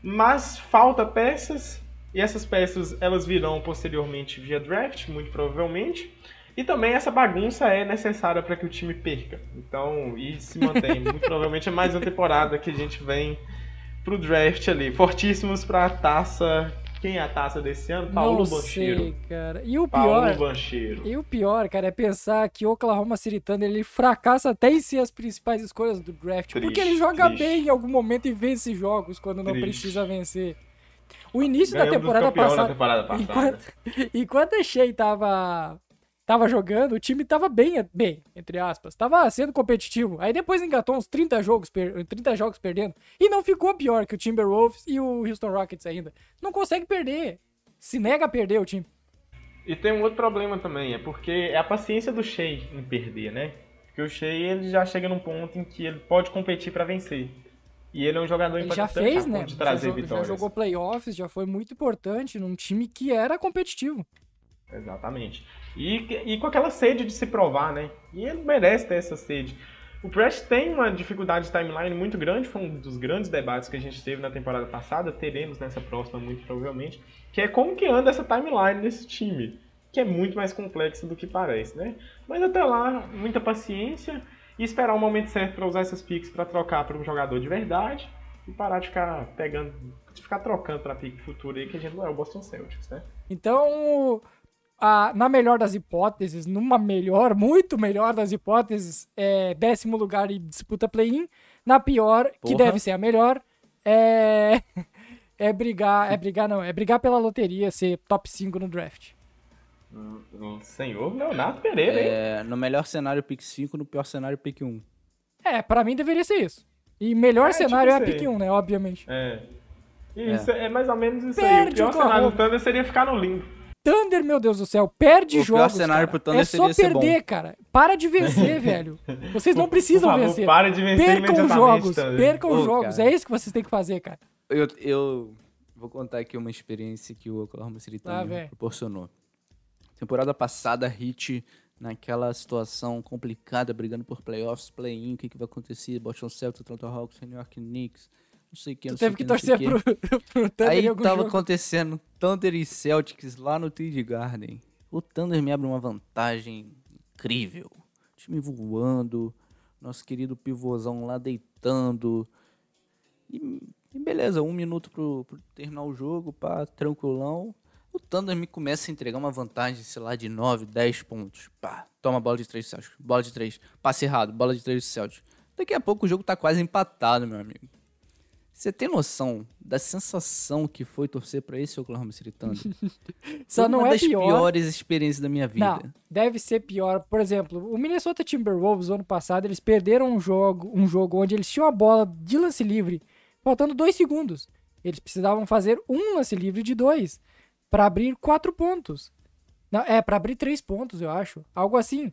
mas falta peças, e essas peças elas virão posteriormente via draft, muito provavelmente, e também essa bagunça é necessária para que o time perca. Então, e se mantém. muito provavelmente é mais uma temporada que a gente vem pro draft ali, fortíssimos para a taça quem é a taça desse ano? Paulo Não Bancheiro. Sei, cara. E o pior. Paulo Bancheiro. E o pior, cara, é pensar que o Oklahoma City Thunder ele fracassa até em ser as principais escolhas do draft. Triste, porque ele joga triste. bem em algum momento e vence jogos quando não triste. precisa vencer. O início da temporada, passada, temporada passada. Enquanto, enquanto a Shea tava tava jogando, o time tava bem, bem, entre aspas, tava sendo competitivo. Aí depois engatou uns 30 jogos, 30 jogos perdendo. E não ficou pior que o Timberwolves e o Houston Rockets ainda. Não consegue perder. Se nega a perder o time. E tem um outro problema também, é porque é a paciência do Shea em perder, né? Porque o Shea ele já chega num ponto em que ele pode competir para vencer. E ele é um jogador ele já fez, né? de trazer já, vitórias. Já jogou playoffs, já foi muito importante num time que era competitivo. Exatamente. E, e com aquela sede de se provar, né? E ele merece ter essa sede. O Prest tem uma dificuldade de timeline muito grande, foi um dos grandes debates que a gente teve na temporada passada, teremos nessa próxima muito provavelmente, que é como que anda essa timeline nesse time, que é muito mais complexo do que parece, né? Mas até lá, muita paciência e esperar o momento certo para usar essas picks para trocar para um jogador de verdade e parar de ficar pegando, de ficar trocando para pique futuro aí, que a gente não é o Boston Celtics, né? Então, a, na melhor das hipóteses, numa melhor, muito melhor das hipóteses, é décimo lugar e disputa play-in. Na pior, que Porra. deve ser a melhor, é. É brigar. É brigar, não. É brigar pela loteria, ser top 5 no draft. O senhor Leonardo Pereira, hein? É, no melhor cenário, pick 5, no pior cenário, pick 1. É, pra mim deveria ser isso. E melhor É, cenário tipo é a pick aí. 1, né? Obviamente. É. Isso, é. mais ou menos isso aí. Perde O pior o cenário do Thunder seria ficar no limbo. Thunder, meu Deus do céu, perde O pior jogos. cenário cara. pro Thunder é só seria ser perder, cara. Para de vencer, velho. Vocês não precisam favor, vencer. Para de vencer Percam jogos, Thunder. percam Pô, jogos. cara. É isso que vocês têm que fazer, cara. Eu, eu vou contar aqui uma experiência que o Oklahoma City Thunder vem. proporcionou. Temporada passada, Hit naquela situação complicada, brigando por playoffs, play-in, o que, que vai acontecer? Boston Celtics, Atlanta Hawks, New York Knicks, não sei o que, Tu sei teve o que que, torcer o pro, pro Thunder Aí tava jogo. acontecendo Thunder e Celtics lá no TD Garden. O Thunder me abre uma vantagem incrível. Time voando, nosso querido pivôzão lá deitando. E, e beleza, um minuto pro, pro terminar o jogo, pá, tranquilão. O Thunder me começa a entregar uma vantagem, sei lá, de 9, 10 pontos. Pá, toma bola de 3 Celtics, bola de 3, passe errado, bola de 3 Celtics. Daqui a pouco o jogo tá quase empatado, meu amigo. Você tem noção da sensação que foi torcer pra esse Oklahoma City Thunder? Só Foi não uma é das pior. piores experiências da minha vida. Não, deve ser pior. Por exemplo, o Minnesota Timberwolves, ano passado, eles perderam um jogo, um jogo onde eles tinham a bola de lance livre, faltando dois segundos. Eles precisavam fazer um lance livre de dois para abrir quatro pontos. Não, é, para abrir três pontos, eu acho. Algo assim.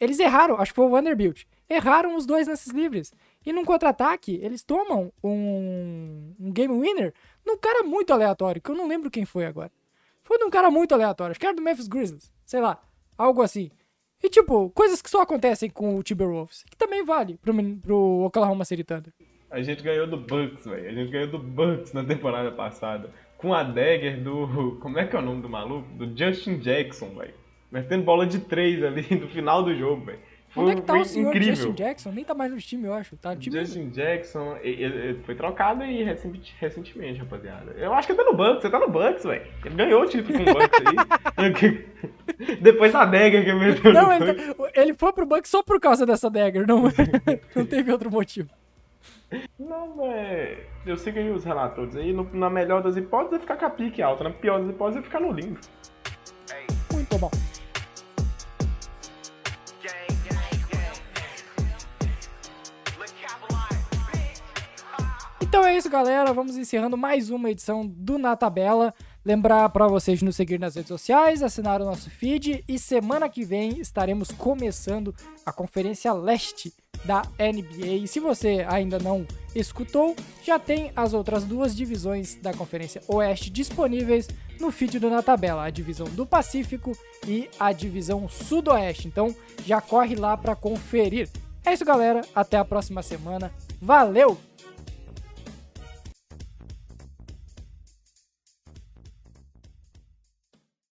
Eles erraram, acho que foi o Vanderbilt. Erraram os dois lances livres. E num contra-ataque, eles tomam um, um game winner num cara muito aleatório, que eu não lembro quem foi agora. Foi de um cara muito aleatório, acho que era do Memphis Grizzlies, sei lá, algo assim. E tipo, coisas que só acontecem com o Timberwolves, que também vale pro, pro Oklahoma City Thunder. A gente ganhou do Bucks, velho. A gente ganhou do Bucks na temporada passada. Com a dagger do. Como é que é o nome do maluco? Do Justin Jackson, velho. Metendo bola de três ali no final do jogo, velho. Onde é que tá o senhor incrível. Justin Jackson? Nem tá mais no time, eu acho. Tá no time. Justin Jackson, ele, ele foi trocado aí recentemente, rapaziada. Eu acho que ele tá no Bucks, você tá no Bucks, velho. Ele ganhou o título com o Bucks aí. Depois da dagger que ele meteu Não, ele, tá- ele foi pro Bucks só por causa dessa dagger, não, não teve outro motivo. Não, é. Eu segui os relatores aí. no- na melhor das hipóteses é ficar com a pique alta. Na pior das hipóteses é ficar no limbo. Muito bom. Então é isso, galera. Vamos encerrando mais uma edição do Na Tabela. Lembrar para vocês nos seguir nas redes sociais, assinar o nosso feed e semana que vem estaremos começando a Conferência Leste da NBA. E se você ainda não escutou, já tem as outras duas divisões da Conferência Oeste disponíveis no feed do Na Tabela, a divisão do Pacífico e a divisão Sudoeste. Então já corre lá para conferir. É isso, galera. Até a próxima semana. Valeu!